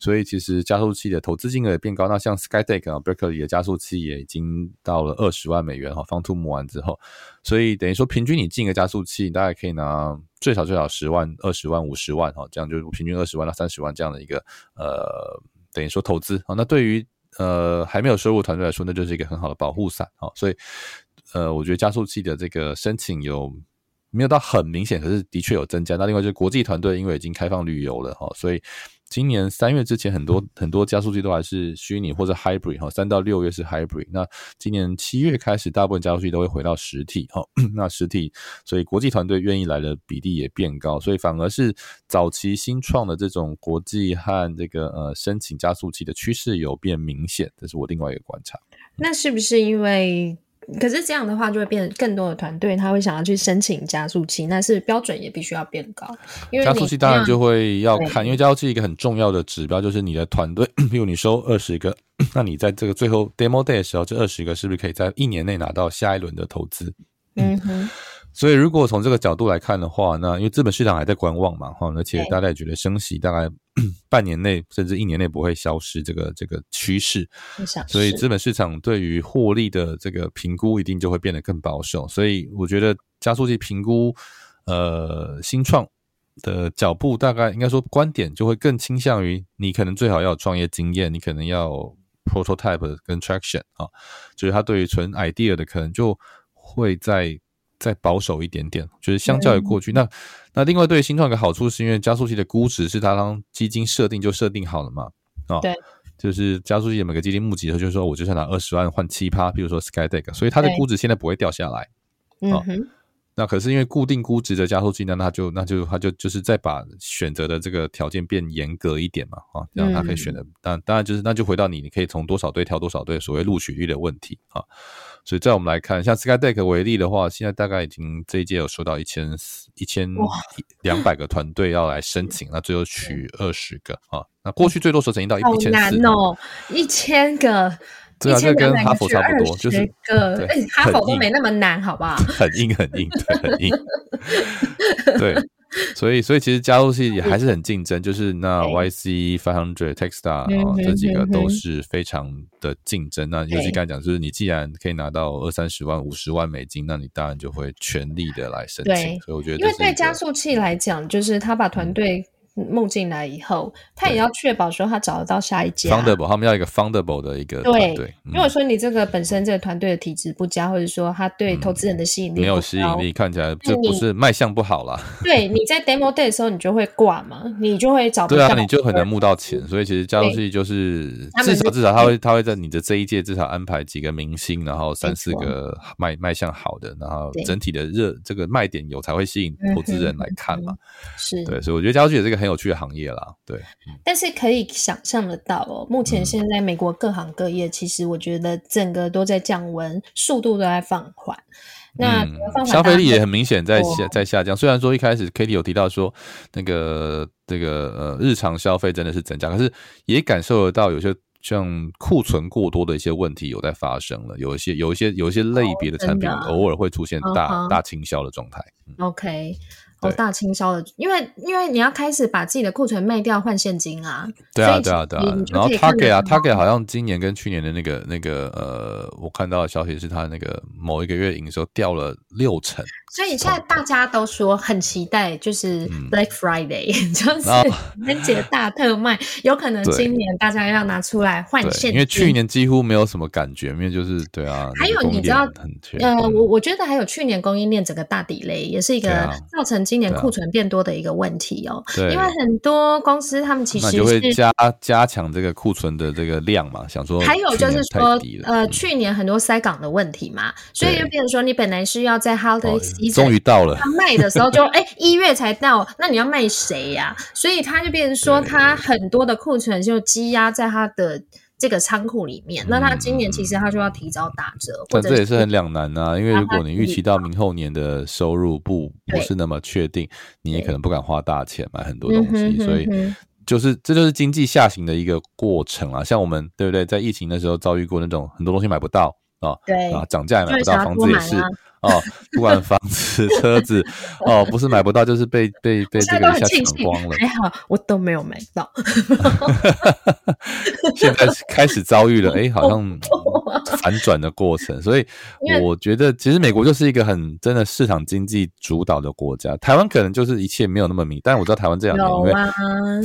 所以其实加速器的投资金额也变高，那像 Skytech 啊，Berkeley 的加速器也已经到了二十万美元哈，Fund Two 募完之后，所以等于说平均你进一个加速器，大概可以拿最少最少十万、二十万、五十万哈，这样就是平均二十万到三十万这样的一个呃，等于说投资啊。那对于呃还没有收入团队来说，那就是一个很好的保护伞啊。所以呃，我觉得加速器的这个申请有没有到很明显，可是的确有增加。那另外就是国际团队，因为已经开放旅游了哈，所以。今年三月之前，很多很多加速器都还是虚拟或者 hybrid 哈，三到六月是 hybrid。那今年七月开始，大部分加速器都会回到实体哈。那实体，所以国际团队愿意来的比例也变高，所以反而是早期新创的这种国际和这个呃申请加速器的趋势有变明显，这是我另外一个观察。那是不是因为？可是这样的话，就会变成更多的团队，他会想要去申请加速器，那是标准也必须要变高。因为加速器当然就会要看，因为加速器一个很重要的指标就是你的团队，比如你收二十个，那你在这个最后 demo day 的时候，这二十个是不是可以在一年内拿到下一轮的投资？嗯哼。所以，如果从这个角度来看的话，那因为资本市场还在观望嘛，哈，而且大家也觉得升息大概半年内甚至一年内不会消失这个这个趋势，所以资本市场对于获利的这个评估一定就会变得更保守。所以，我觉得加速器评估呃新创的脚步，大概应该说观点就会更倾向于你可能最好要有创业经验，你可能要 prototype 跟 traction 啊，就是他对于纯 idea 的可能就会在。再保守一点点，就是相较于过去，嗯、那那另外对新创的好处是因为加速器的估值是它当基金设定就设定好了嘛，啊、哦，对，就是加速器每个基金募集的时候，就是说我就想拿二十万换七趴，比如说 Skydeck，所以它的估值现在不会掉下来，嗯那可是因为固定估值的加速器呢，那就那就它就就是再把选择的这个条件变严格一点嘛，啊，这样它可以选择，当、嗯、当然就是那就回到你你可以从多少队挑多少队所谓录取率的问题啊。所以，在我们来看，像 Skydeck 为例的话，现在大概已经这一届有收到一千四、一千两百个团队要来申请，那最后取二十个啊。那过去最多时候曾经到一千四，好难哦，一千个，对啊，这跟哈佛差不多，就是个，哎，哈佛都没那么难，好不好？很硬，很硬，对，很硬，对。所以，所以其实加速器也还是很竞争，就是那 YC Five Hundred、Techstar 啊，这几个都是非常的竞争。那尤其刚才讲，就是你既然可以拿到二三十万、五十万美金，那你当然就会全力的来申请。所以我觉得，因为对加速器来讲，就是他把团队。募进来以后，他也要确保说他找得到下一家。Fundable，他们要一个 fundable 的一个团队。如果说你这个本身这个团队的体质不佳，或者说他对投资人的吸引力没有吸引力，看起来这不是卖相不好啦。对，你在 demo day 的时候，你就会挂嘛，你就会找不到。对啊，你就很难募到钱。所以其实加速器就是至少至少他会他会在你的这一届至少安排几个明星，然后三四个卖卖相好的，然后整体的热这个卖点有才会吸引投资人来看嘛。是对，所以我觉得加速器也是一个很有趣的行业啦，对，但是可以想象得到哦，目前现在美国各行各业，其实我觉得整个都在降温，速度都在放缓。那消费力也很明显在下在下降。虽然说一开始 Katie 有提到说，那个这个呃日常消费真的是增加，可是也感受得到有些像库存过多的一些问题有在发生了，有一些有一些有一些类别的产品偶尔会出现大大倾销的状态。OK。哦，大清销的，因为因为你要开始把自己的库存卖掉换现金啊。对啊，对啊，对啊。然后 Target 啊，Target 好像今年跟去年的那个那个呃，我看到的消息是他那个某一个月营收掉了六成。所以现在大家都说很期待，就是 Black Friday，、嗯、就是情人节大特卖，有可能今年大家要拿出来换现金。因为去年几乎没有什么感觉，因为就是对啊。还有你知道，呃，我我觉得还有去年供应链整个大 delay 也是一个造成今年库存变多的一个问题哦。对，因为很多公司他们其实是就会加加强这个库存的这个量嘛，想说。还有就是说，呃，去年很多塞港的问题嘛，所以就变成说你本来是要在 holidays。终于到了，他卖的时候就哎一月才到，那你要卖谁呀？所以他就变成说，他很多的库存就积压在他的这个仓库里面。那他今年其实他就要提早打折，但这也是很两难啊。因为如果你预期到明后年的收入不不是那么确定，你也可能不敢花大钱买很多东西。所以就是这就是经济下行的一个过程啊。像我们对不对？在疫情的时候遭遇过那种很多东西买不到啊，对啊，涨价也买不到，房子也是。哦，不管房子、车子，哦，不是买不到，就是被被被这个一下抢光了。还好我都没有买到。现在开始遭遇了，哎、欸，好像反转的过程。所以 我觉得，其实美国就是一个很真的市场经济主导的国家。台湾可能就是一切没有那么明，但是我知道台湾这两年因为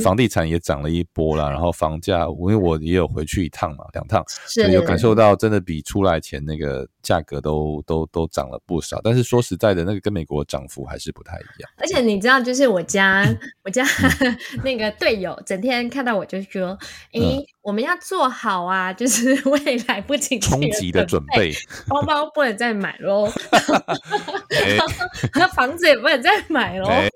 房地产也涨了一波啦，然后房价，因为我也有回去一趟嘛，两趟，所以有感受到真的比出来前那个。价格都都都涨了不少。但是说实在的，那个跟美国涨幅还是不太一样。而且你知道，就是我家 我家 那个队友，整天看到我就说：“哎、欸，嗯、我们要做好啊，就是未来不景气冲击的准备，包包不能再买喽，那房子也不能再买喽，欸、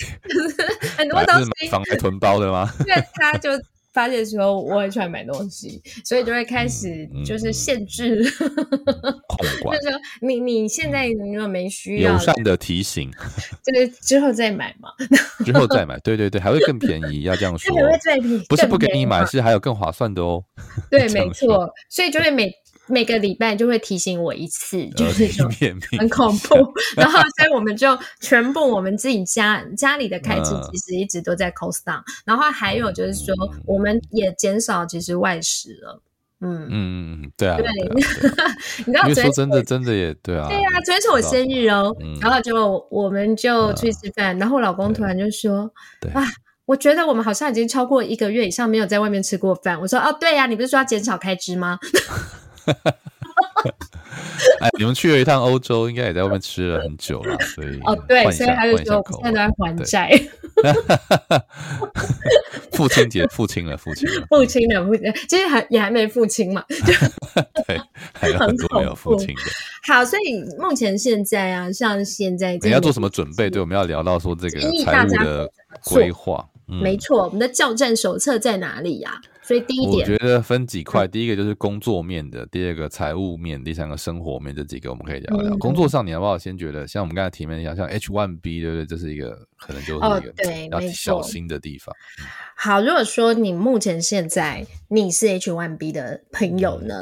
很多东西房来囤包的吗？因为他就。发现说我很喜欢买东西，所以就会开始就是限制，控管。就是说你你现在如果没需要，友善的提醒，就是之后再买嘛。之后再买，对对对，还会更便宜，要这样 说。不是不给你买，是还有更划算的哦。对，没错，所以就会每。每个礼拜就会提醒我一次，就是很恐怖。然后，所以我们就全部我们自己家家里的开支其实一直都在 cost down。然后还有就是说，我们也减少其实外食了。嗯嗯嗯对啊。对，你知道，说真的，真的也对啊。对啊，昨天是我生日哦，然后就我们就去吃饭，然后我老公突然就说：“啊，我觉得我们好像已经超过一个月以上没有在外面吃过饭。”我说：“哦，对呀，你不是说要减少开支吗？” 哎，你们去了一趟欧洲，应该也在外面吃了很久了，所以哦，对，所以他就说我现在都在还债。父亲节，父亲了，父亲了，父亲了，父亲，其实还也还没父亲嘛，对，还有很多没有父亲的。好，所以目前现在啊，像现在你要做什么准备？对，我们要聊到说这个财务的规划。没错，我们的教战手册在哪里呀？所以第一点，我觉得分几块，第一个就是工作面的，第二个财务面，第三个生活面，这几个我们可以聊聊。工作上，你要不要先觉得像我们刚才提面一样，像 H1B，对不对？这是一个可能就是一个要小心的地方。好，如果说你目前现在你是 H1B 的朋友呢？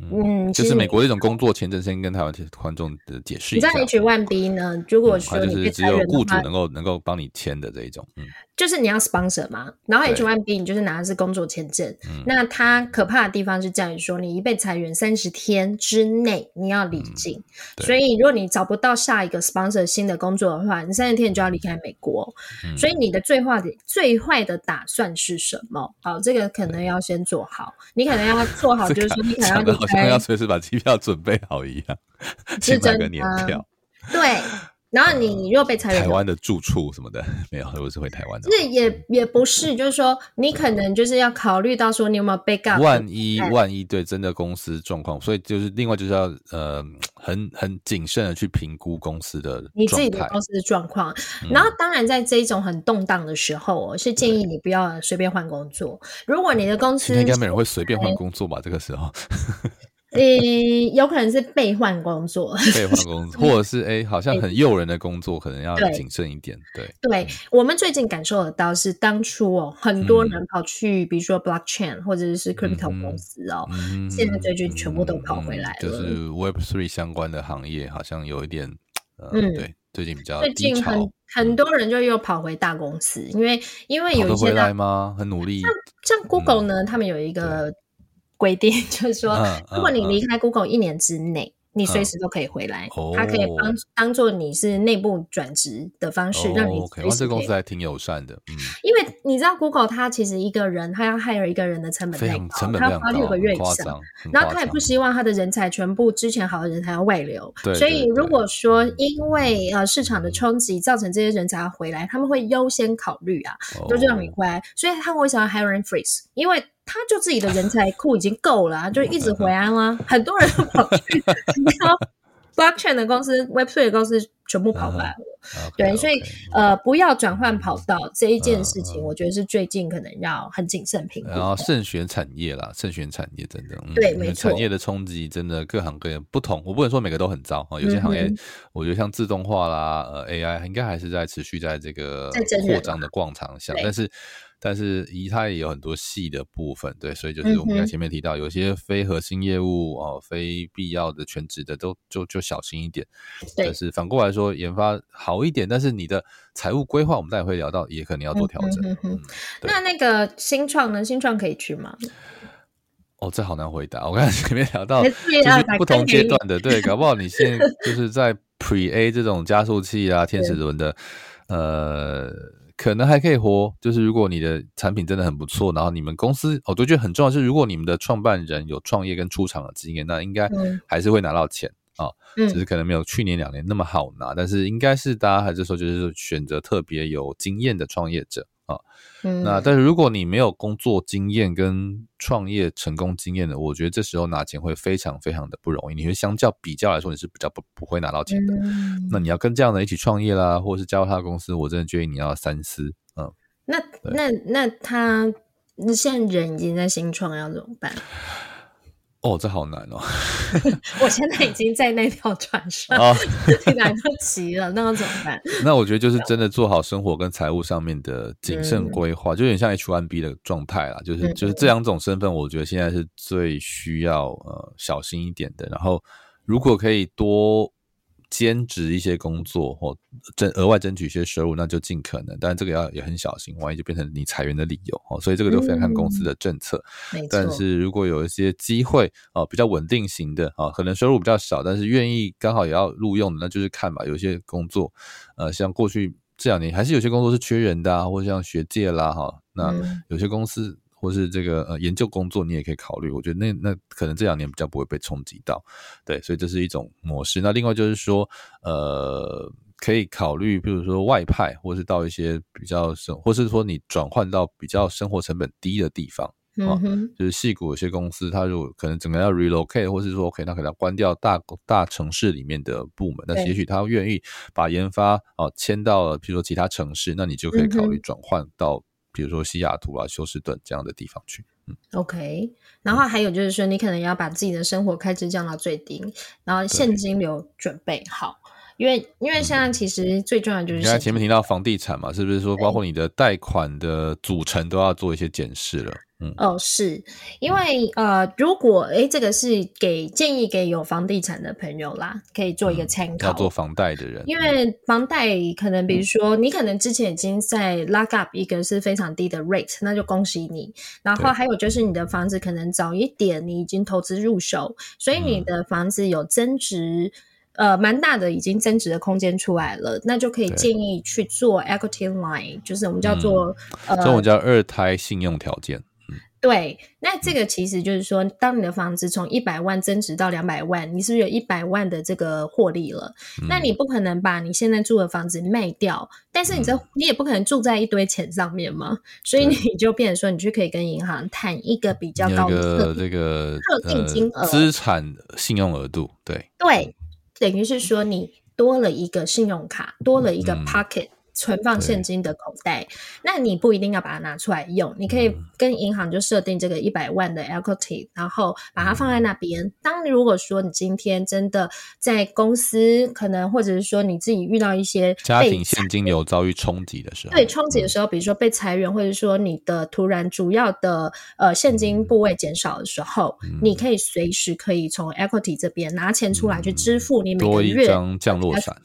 嗯，就是美国这种工作签证，先跟台湾观众的解释一下。你在 H1B 呢？如果说你是只有雇主能够能够帮你签的这一种，嗯，就是你要 sponsor 嘛。然后 H1B 你就是拿的是工作签证。那它可怕的地方是在于说，你一被裁员三十天之内你要离境。所以如果你找不到下一个 sponsor 新的工作的话，你三十天你就要离开美国。所以你的最坏的最坏的打算是什么？好，这个可能要先做好。你可能要做好，就是说你可能要。像要随时把机票准备好一样，先买个年票。对，然后你若被裁员，台湾的住处什么的没有，如果是回台湾的，这也也不是，就是说你可能就是要考虑到说你有没有 backup，万一万一对真的公司状况，所以就是另外就是要呃很很谨慎的去评估公司的你自己的公司的状况。然后当然在这一种很动荡的时候，我是建议你不要随便换工作。如果你的公司应该没人会随便换工作吧？这个时候。呃，有可能是被换工作，被换工作，或者是哎，好像很诱人的工作，可能要谨慎一点。对，对，我们最近感受得到是当初哦，很多人跑去，比如说 blockchain 或者是 crypto 公司哦，现在最近全部都跑回来了。就是 Web Three 相关的行业，好像有一点，嗯，对，最近比较。最近很很多人就又跑回大公司，因为因为有一些回来吗？很努力。像像 Google 呢，他们有一个。规定 就是说，如果你离开 Google 一年之内，你随时都可以回来，它可以帮当做你是内部转职的方式，让你随时。这公司还挺友善的，嗯，因为你知道 Google 它其实一个人他要 hire 一个人的成本太高，他要花六个月以上，然后他也不希望他的人才全部之前好的人才要外流，所以如果说因为呃市场的冲击造成这些人才要回来，他们会优先考虑啊，就让你回来，所以他们为什么要 hiring freeze？因为他就自己的人才库已经够了，就一直回安啊？很多人都跑去，你看 blockchain 的公司、Web3 的公司全部跑回来了。对，所以呃，不要转换跑道这一件事情，我觉得是最近可能要很谨慎评估。然后慎选产业啦，慎选产业真的。对，没错。产业的冲击真的各行各业不同，我不能说每个都很糟啊。有些行业，我觉得像自动化啦、呃 AI，应该还是在持续在这个扩张的广场下，但是。但是，以它也有很多细的部分，对，所以就是我们在前面提到，有些非核心业务哦，非必要的全职的，都就就小心一点。对但是反过来说，研发好一点，但是你的财务规划，我们待会会聊到，也可能要做调整。嗯嗯嗯、那那个新创呢？新创可以去吗？哦，这好难回答。我刚才前面聊到，就是不同阶段的，对，搞不好你现在 就是在 Pre A 这种加速器啊、天使轮的，呃。可能还可以活，就是如果你的产品真的很不错，然后你们公司，我都觉得很重要是，如果你们的创办人有创业跟出厂的经验，那应该还是会拿到钱。啊，只是可能没有去年两年那么好拿，但是应该是大家还是说就是选择特别有经验的创业者。啊，嗯，那但是如果你没有工作经验跟创业成功经验的，我觉得这时候拿钱会非常非常的不容易。你会相较比较来说，你是比较不不会拿到钱的。嗯，那你要跟这样的一起创业啦，或者是加入他的公司，我真的建议你要三思。嗯，那那那他那现在人已经在新创，要怎么办？哦，这好难哦！我现在已经在那条船上，来不及了，那要怎么办？那我觉得就是真的做好生活跟财务上面的谨慎规划，嗯、就有点像 H1B 的状态啦。就是就是这两种身份，我觉得现在是最需要呃小心一点的。然后，如果可以多。兼职一些工作或争额外争取一些收入，那就尽可能，但这个要也很小心，万一就变成你裁员的理由哦。所以这个都非常看公司的政策。嗯、但是如果有一些机会啊，比较稳定型的啊，可能收入比较少，但是愿意刚好也要录用的，那就是看吧。有些工作，呃，像过去这两年还是有些工作是缺人的啊，或者像学界啦哈，那有些公司。或是这个呃研究工作，你也可以考虑。我觉得那那可能这两年比较不会被冲击到，对，所以这是一种模式。那另外就是说，呃，可以考虑，比如说外派，或是到一些比较生，或是说你转换到比较生活成本低的地方，嗯，就是矽谷有些公司，它如果可能整个要 relocate，或是说 OK，那可能要关掉大大城市里面的部门，但是也许他愿意把研发啊迁到了，比如说其他城市，那你就可以考虑转换到。比如说西雅图啊、休斯顿这样的地方去，嗯，OK。然后还有就是说，你可能要把自己的生活开支降到最低，然后现金流准备好，因为因为现在其实最重要的就是刚才前面提到房地产嘛，是不是说包括你的贷款的组成都要做一些检视了？嗯，哦，是。因为呃，如果诶这个是给建议给有房地产的朋友啦，可以做一个参考。要做房贷的人，因为房贷可能比如说你可能之前已经在 lock up 一个是非常低的 rate，那就恭喜你。然后还有就是你的房子可能早一点你已经投资入手，所以你的房子有增值，呃，蛮大的已经增值的空间出来了，那就可以建议去做 equity line，就是我们叫做呃，这种叫二胎信用条件。对，那这个其实就是说，当你的房子从一百万增值到两百万，你是不是有一百万的这个获利了？嗯、那你不可能把你现在住的房子卖掉，但是你这、嗯、你也不可能住在一堆钱上面嘛，所以你 就变成说，你就可以跟银行谈一个比较高的这个特定金额资产信用额度。对对，等于是说你多了一个信用卡，多了一个 pocket。嗯存放现金的口袋，那你不一定要把它拿出来用，你可以跟银行就设定这个一百万的 equity，然后把它放在那边。当如果说你今天真的在公司，可能或者是说你自己遇到一些家庭现金流遭遇冲击的时候，对冲击的时候，比如说被裁员，或者说你的突然主要的呃现金部位减少的时候，你可以随时可以从 equity 这边拿钱出来去支付你每个月降落伞。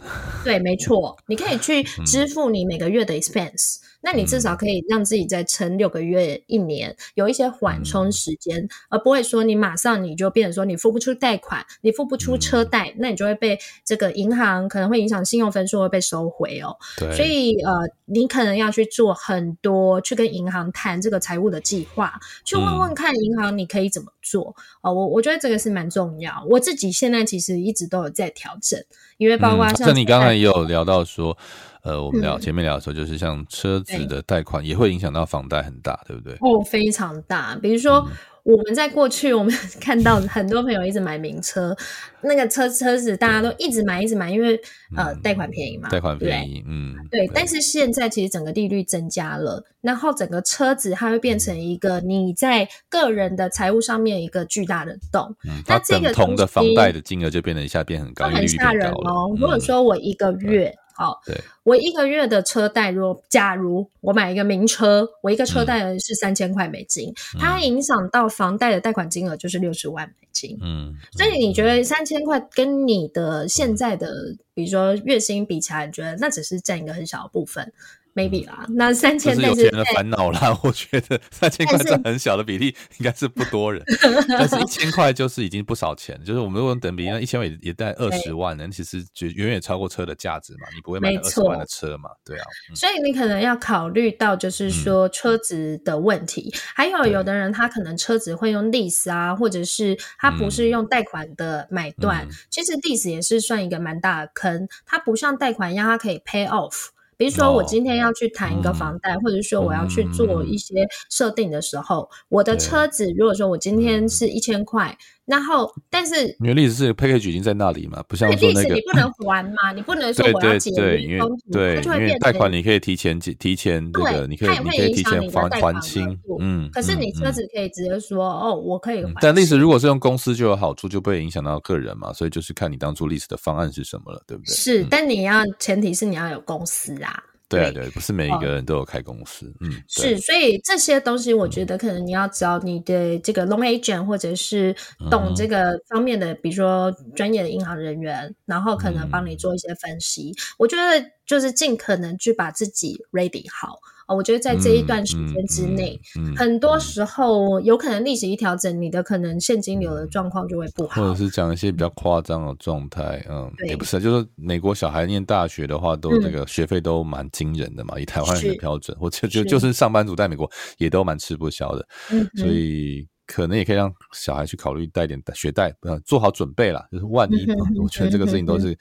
对，没错，你可以去支付。你每个月的 expense，那你至少可以让自己再撑六个月、一年，有一些缓冲时间，嗯、而不会说你马上你就变成说你付不出贷款，你付不出车贷，嗯、那你就会被这个银行可能会影响信用分数会被收回哦。对，所以呃，你可能要去做很多，去跟银行谈这个财务的计划，去问问看银行你可以怎么做啊、嗯呃。我我觉得这个是蛮重要。我自己现在其实一直都有在调整，因为包括像、嗯、你刚才也有聊到说。呃，我们聊前面聊的时候，就是像车子的贷款也会影响到房贷很大，对不对？哦，非常大。比如说，我们在过去，我们 看到很多朋友一直买名车，那个车车子大家都一直买，一直买，因为呃贷款便宜嘛，贷款便宜，嗯，对。但是现在其实整个利率增加了，然后整个车子它会变成一个你在个人的财务上面一个巨大的洞。嗯，它等同的房贷的金额就变得一下变很高，很吓人哦。如果说我一个月。好，对，我一个月的车贷，如果假如我买一个名车，我一个车贷是三千块美金，嗯、它影响到房贷的贷款金额就是六十万美金。嗯，所以你觉得三千块跟你的现在的，比如说月薪比起来，你觉得那只是占一个很小的部分？Maybe 啦，那三千是有钱人的烦恼啦。我觉得 三千块占很小的比例，应该是不多人。但是一千块就是已经不少钱，就是我们如果等比例，那一千块也也带二十万呢，其实就远远超过车的价值嘛。你不会买二十万的车嘛？对啊。所以你可能要考虑到，就是说车子的问题。嗯、还有有的人他可能车子会用 lease 啊，或者是他不是用贷款的买断。嗯、其实 lease 也是算一个蛮大的坑，它不像贷款一样，它可以 pay off。比如说，我今天要去谈一个房贷，或者说我要去做一些设定的时候，嗯、我的车子如果说我今天是一千块。然后，但是因为历史是 package 已经在那里嘛，不像说那个你不能还嘛，你不能说我要结对，因为对，因为贷款你可以提前提前这个，你可以你可以提前还还清，嗯，可是你车子可以直接说哦，我可以还。但历史如果是用公司就有好处，就不会影响到个人嘛，所以就是看你当初历史的方案是什么了，对不对？是，但你要前提是你要有公司啊。对对，不是每一个人都有开公司，哦、嗯，是，所以这些东西我觉得可能你要找你的这个 loan agent 或者是懂这个方面的，嗯、比如说专业的银行人员，然后可能帮你做一些分析。嗯、我觉得就是尽可能去把自己 ready 好。哦，我觉得在这一段时间之内，嗯嗯嗯、很多时候有可能利息一调整，你的可能现金流的状况就会不好，或者是讲一些比较夸张的状态，嗯，也不是，就是美国小孩念大学的话，都那个学费都蛮惊人的嘛，嗯、以台湾人的标准，或者是。就就是上班族在美国也都蛮吃不消的，嗯、所以。可能也可以让小孩去考虑带点学贷，做好准备啦。就是万一，我觉得这个事情都是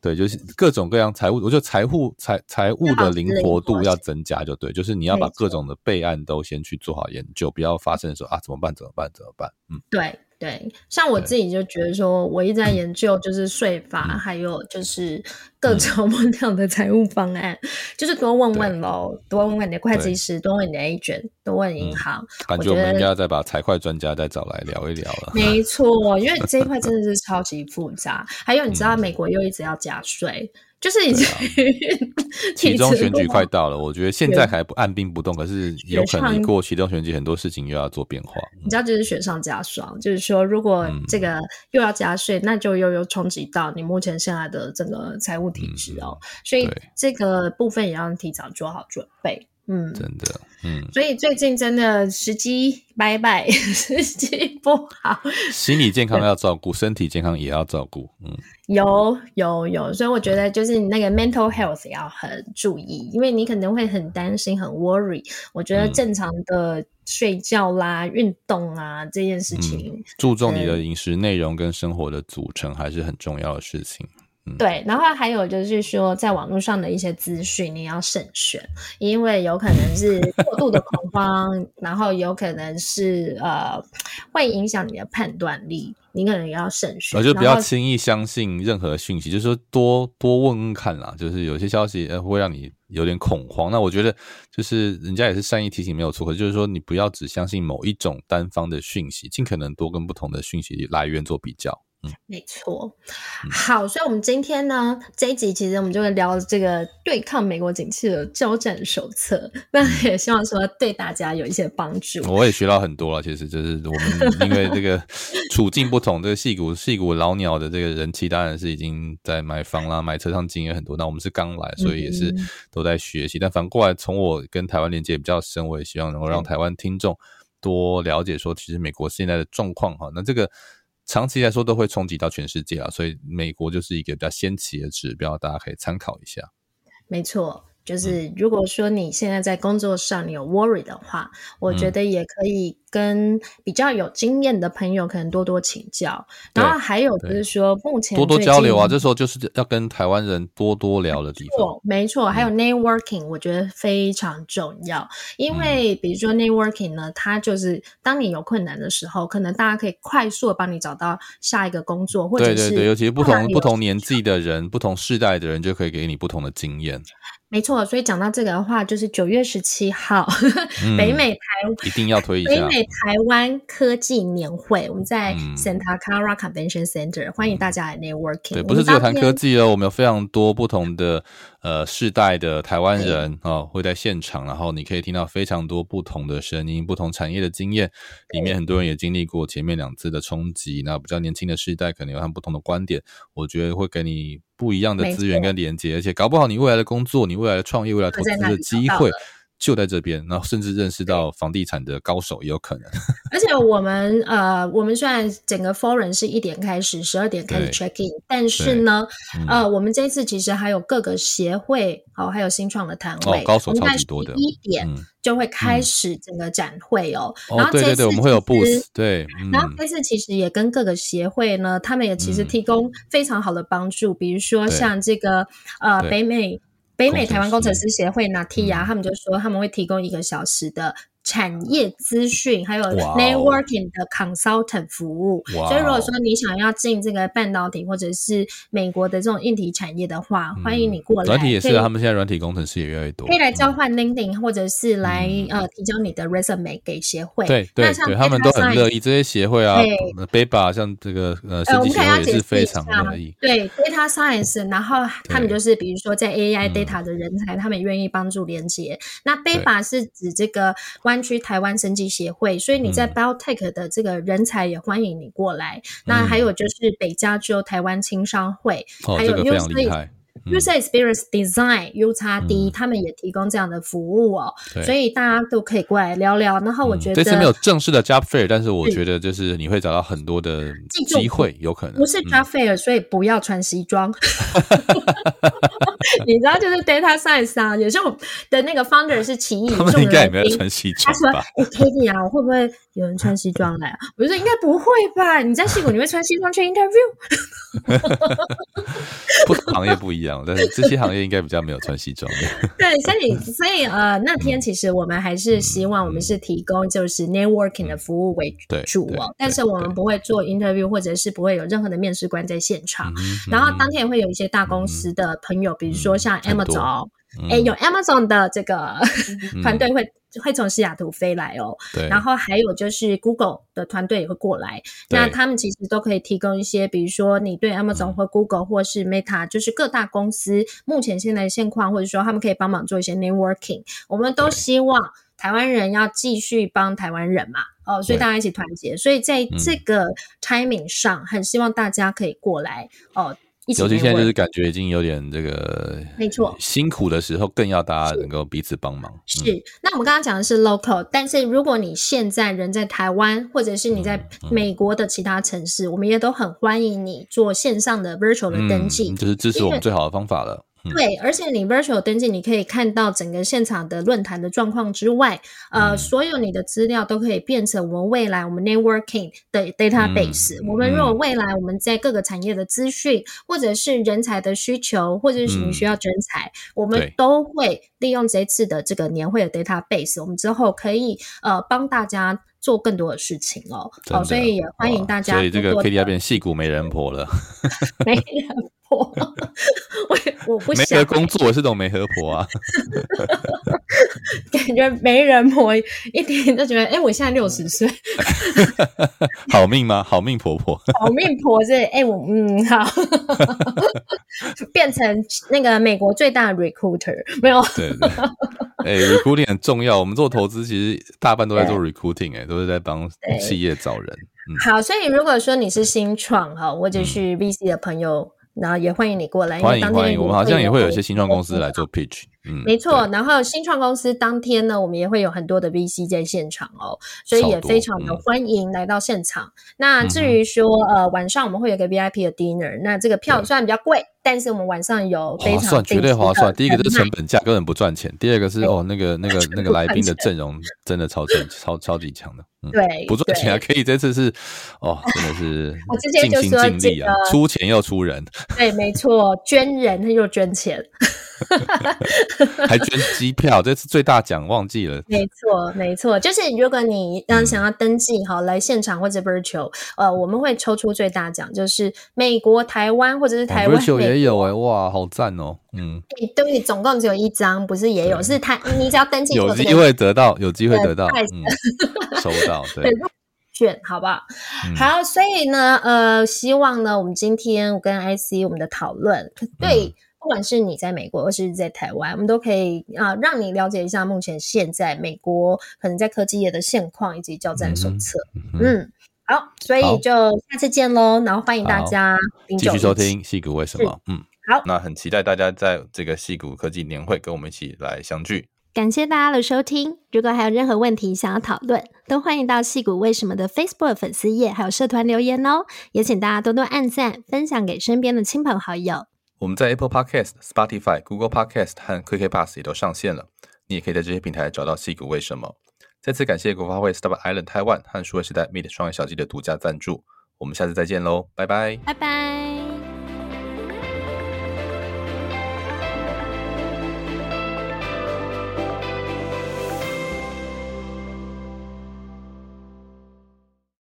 对，就是各种各样财务，我觉得财务财财务的灵活度要增加，就对，就是你要把各种的备案都先去做好研究，不要发生的时候啊，怎么办？怎么办？怎么办？嗯，对。对，像我自己就觉得说，我一直在研究就是税法，嗯、还有就是各种不同的财务方案，嗯、就是多问问喽，多问问你的会计师，多问你的 agent，多问银行。嗯、感觉我们应该要再把财会专家再找来聊一聊了。没 错，因为这一块真的是超级复杂。还有，你知道美国又一直要加税。就是已经，其中选举快到了，我觉得现在还不按兵不动，可是有可能过其中选举，很多事情又要做变化。你知道，就是雪上加霜，就是说，如果这个又要加税，那就又又冲击到你目前现在的整个财务体制哦，所以这个部分也要提早做好准备。嗯，真的，嗯，所以最近真的时机拜拜，时机不好，心理健康要照顾，身体健康也要照顾，嗯，有有有，所以我觉得就是你那个 mental health 要很注意，因为你可能会很担心，很 worry。我觉得正常的睡觉啦、运、嗯、动啊这件事情，嗯、注重你的饮食内容跟生活的组成还是很重要的事情。对，然后还有就是说，在网络上的一些资讯你要慎选，因为有可能是过度的恐慌，然后有可能是呃会影响你的判断力，你可能也要慎选。我就不要轻易相信任何讯息，就是说多多问问看啦，就是有些消息呃会让你有点恐慌。那我觉得就是人家也是善意提醒没有错，就是说你不要只相信某一种单方的讯息，尽可能多跟不同的讯息来源做比较。没错，好，所以，我们今天呢这一集，其实我们就会聊这个对抗美国景气的交战手册。那也希望说对大家有一些帮助。我也学到很多了，其实就是我们 因为这个处境不同，这个戏骨戏骨老鸟的这个人气当然是已经在买房啦、买车上经验很多。那我们是刚来，所以也是都在学习。嗯、但反过来，从我跟台湾连接比较深，我也希望能够让台湾听众多了解说，其实美国现在的状况哈。那这个。长期来说都会冲击到全世界啊，所以美国就是一个比较先期的指标，大家可以参考一下。没错。就是如果说你现在在工作上你有 worry 的话，嗯、我觉得也可以跟比较有经验的朋友可能多多请教。然后还有就是说，目前多多交流啊，这时候就是要跟台湾人多多聊的地方。没错，还有 networking，我觉得非常重要。嗯、因为比如说 networking 呢，它就是当你有困难的时候，可能大家可以快速的帮你找到下一个工作，或者是对对对，尤其是不同不同年纪的人、不同世代的人，就可以给你不同的经验。没错，所以讲到这个的话，就是九月十七号，嗯、北美台一定要推一下。北美台湾科技年会，我们在 Santa Clara Convention Center，欢迎大家来 networking。对，不是只有谈科技哦，我们有非常多不同的呃世代的台湾人哦会在现场，然后你可以听到非常多不同的声音、不同产业的经验。里面很多人也经历过前面两次的冲击，那比较年轻的世代可能有他们不同的观点，我觉得会给你不一样的资源跟连接，而且搞不好你未来的工作、你未来的创业、未来投资的机会。就在这边，然后甚至认识到房地产的高手也有可能。而且我们呃，我们虽然整个 forum 是一点开始，十二点开始 check in，但是呢，呃，我们这一次其实还有各个协会，哦，还有新创的摊位，哦，高手超级多的。一点就会开始整个展会哦。然后对对对，我们会有 booth，对。然后这次其实也跟各个协会呢，他们也其实提供非常好的帮助，比如说像这个呃北美。北美台湾工程师协会 NATIA，他们就说他们会提供一个小时的。产业资讯还有 networking 的 consultant 服务，wow. 所以如果说你想要进这个半导体或者是美国的这种硬体产业的话，嗯、欢迎你过来。软体也是，他们现在软体工程师也越来越多，可以来交换 LinkedIn、嗯、或者是来、嗯、呃提交你的 resume 给协会。对对对，他们都很乐意。这些协会啊，BayBa 像这个呃设计协会也是非常乐意。对 Data Science，然后他们就是比如说在 AI Data 的人才，他们也愿意帮助连接。那 BayBa 是指这个湾区台湾生技协会，所以你在 Biotech 的这个人才也欢迎你过来。嗯、那还有就是北加州台湾青商会，哦、还有 User User Experience Design UXD，、嗯、他们也提供这样的服务哦。所以大家都可以过来聊聊。然后我觉得、嗯、这次没有正式的 Job Fair，但是我觉得就是你会找到很多的机会，有可能不是 Job Fair，、嗯、所以不要穿西装。你知道，就是 data science 啊，有时候的那个 founder 是奇异，他们应该也没有穿西装？他说：“Katie 啊，我会不会有人穿西装来啊？” 我就说：“应该不会吧？你在戏谷你会穿西装去 interview？” 不同行业不一样，但是这些行业应该比较没有穿西装的。对，所以 所以呃，那天其实我们还是希望我们是提供就是 networking 的服务为主哦，但是我们不会做 interview，或者是不会有任何的面试官在现场。然后当天也会有一些大公司的朋友，比如。说像 Amazon，哎、有 Amazon 的这个 团队会、嗯、会从西雅图飞来哦。对。然后还有就是 Google 的团队也会过来，那他们其实都可以提供一些，比如说你对 Amazon 或 Google 或是 Meta，就是各大公司目前现在的现况，或者说他们可以帮忙做一些 networking。我们都希望台湾人要继续帮台湾人嘛，哦，所以大家一起团结。所以在这个 timing 上，很希望大家可以过来哦。尤其现在就是感觉已经有点这个，没错，辛苦的时候更要大家能够彼此帮忙。是，嗯、那我们刚刚讲的是 local，但是如果你现在人在台湾，或者是你在美国的其他城市，嗯嗯、我们也都很欢迎你做线上的 virtual 的登记，这、是支持我们最好的方法了。对，而且你 virtual 登记，你可以看到整个现场的论坛的状况之外，呃、嗯，所有你的资料都可以变成我们未来我们 networking 的 database、嗯。我们如果未来我们在各个产业的资讯，嗯、或者是人才的需求，或者是你需要人才、嗯，我们都会利用这次的这个年会的 database，我们之后可以呃帮大家做更多的事情哦。好，所以也欢迎大家。所以这个要变戏骨没人婆了。没人婆。我我不想没得工作，我是种媒婆婆啊，感觉媒人婆一点就觉得，哎、欸，我现在六十岁，好命吗？好命婆婆，好命婆是哎、欸，我嗯好，变成那个美国最大的 recruiter 没有？对对，哎、欸、，recruiting 很重要，我们做投资其实大半都在做 recruiting，哎、欸，都是在帮企业找人。嗯、好，所以如果说你是新创哈，或者是 VC 的朋友。嗯然后也欢迎你过来，欢迎欢迎，我们好像也会有一些新创公司来做 pitch，嗯，没错。然后新创公司当天呢，我们也会有很多的 VC 在现场哦，所以也非常的欢迎来到现场。嗯、那至于说、嗯、呃晚上我们会有个 VIP 的 dinner，那这个票虽然比较贵。但是我们晚上有非常划算，绝对划算。第一个是成本价根本不赚钱，第二个是哦，那个那个 那个来宾的阵容真的超正超超级强的。嗯、对，不赚钱啊，可以这次是哦，真的是 尽心尽力啊，出钱又出人。对，没错，捐人他又捐钱。还捐机票，这次最大奖忘记了。没错，没错，就是如果你嗯想要登记好、嗯、来现场或者 virtual，呃，我们会抽出最大奖，就是美国、台湾或者是台湾、哦、virtual 也有哎，哇，好赞哦，嗯，对总共只有一张，不是也有，是他你只要登记 有机会得到，有机会得到，嗯、收到，对。卷好不好？嗯、好，所以呢，呃，希望呢，我们今天我跟 IC 我们的讨论，对，不管是你在美国，或是在台湾，我们都可以啊、呃，让你了解一下目前现在美国可能在科技业的现况以及交战手册。嗯，好，所以就下次见喽，然后欢迎大家继续收听矽谷为什么？嗯，好，那很期待大家在这个矽谷科技年会跟我们一起来相聚。感谢大家的收听。如果还有任何问题想要讨论，都欢迎到矽谷为什么的 Facebook 粉丝页还有社团留言哦。也请大家多多按赞，分享给身边的亲朋好友。我们在 Apple Podcast、Spotify、Google Podcast 和 QK Pass 也都上线了，你也可以在这些平台找到矽谷为什么。再次感谢国发会，Star Island Taiwan 和数位时代 Meet 双语小记的独家赞助。我们下次再见喽，拜拜，拜拜。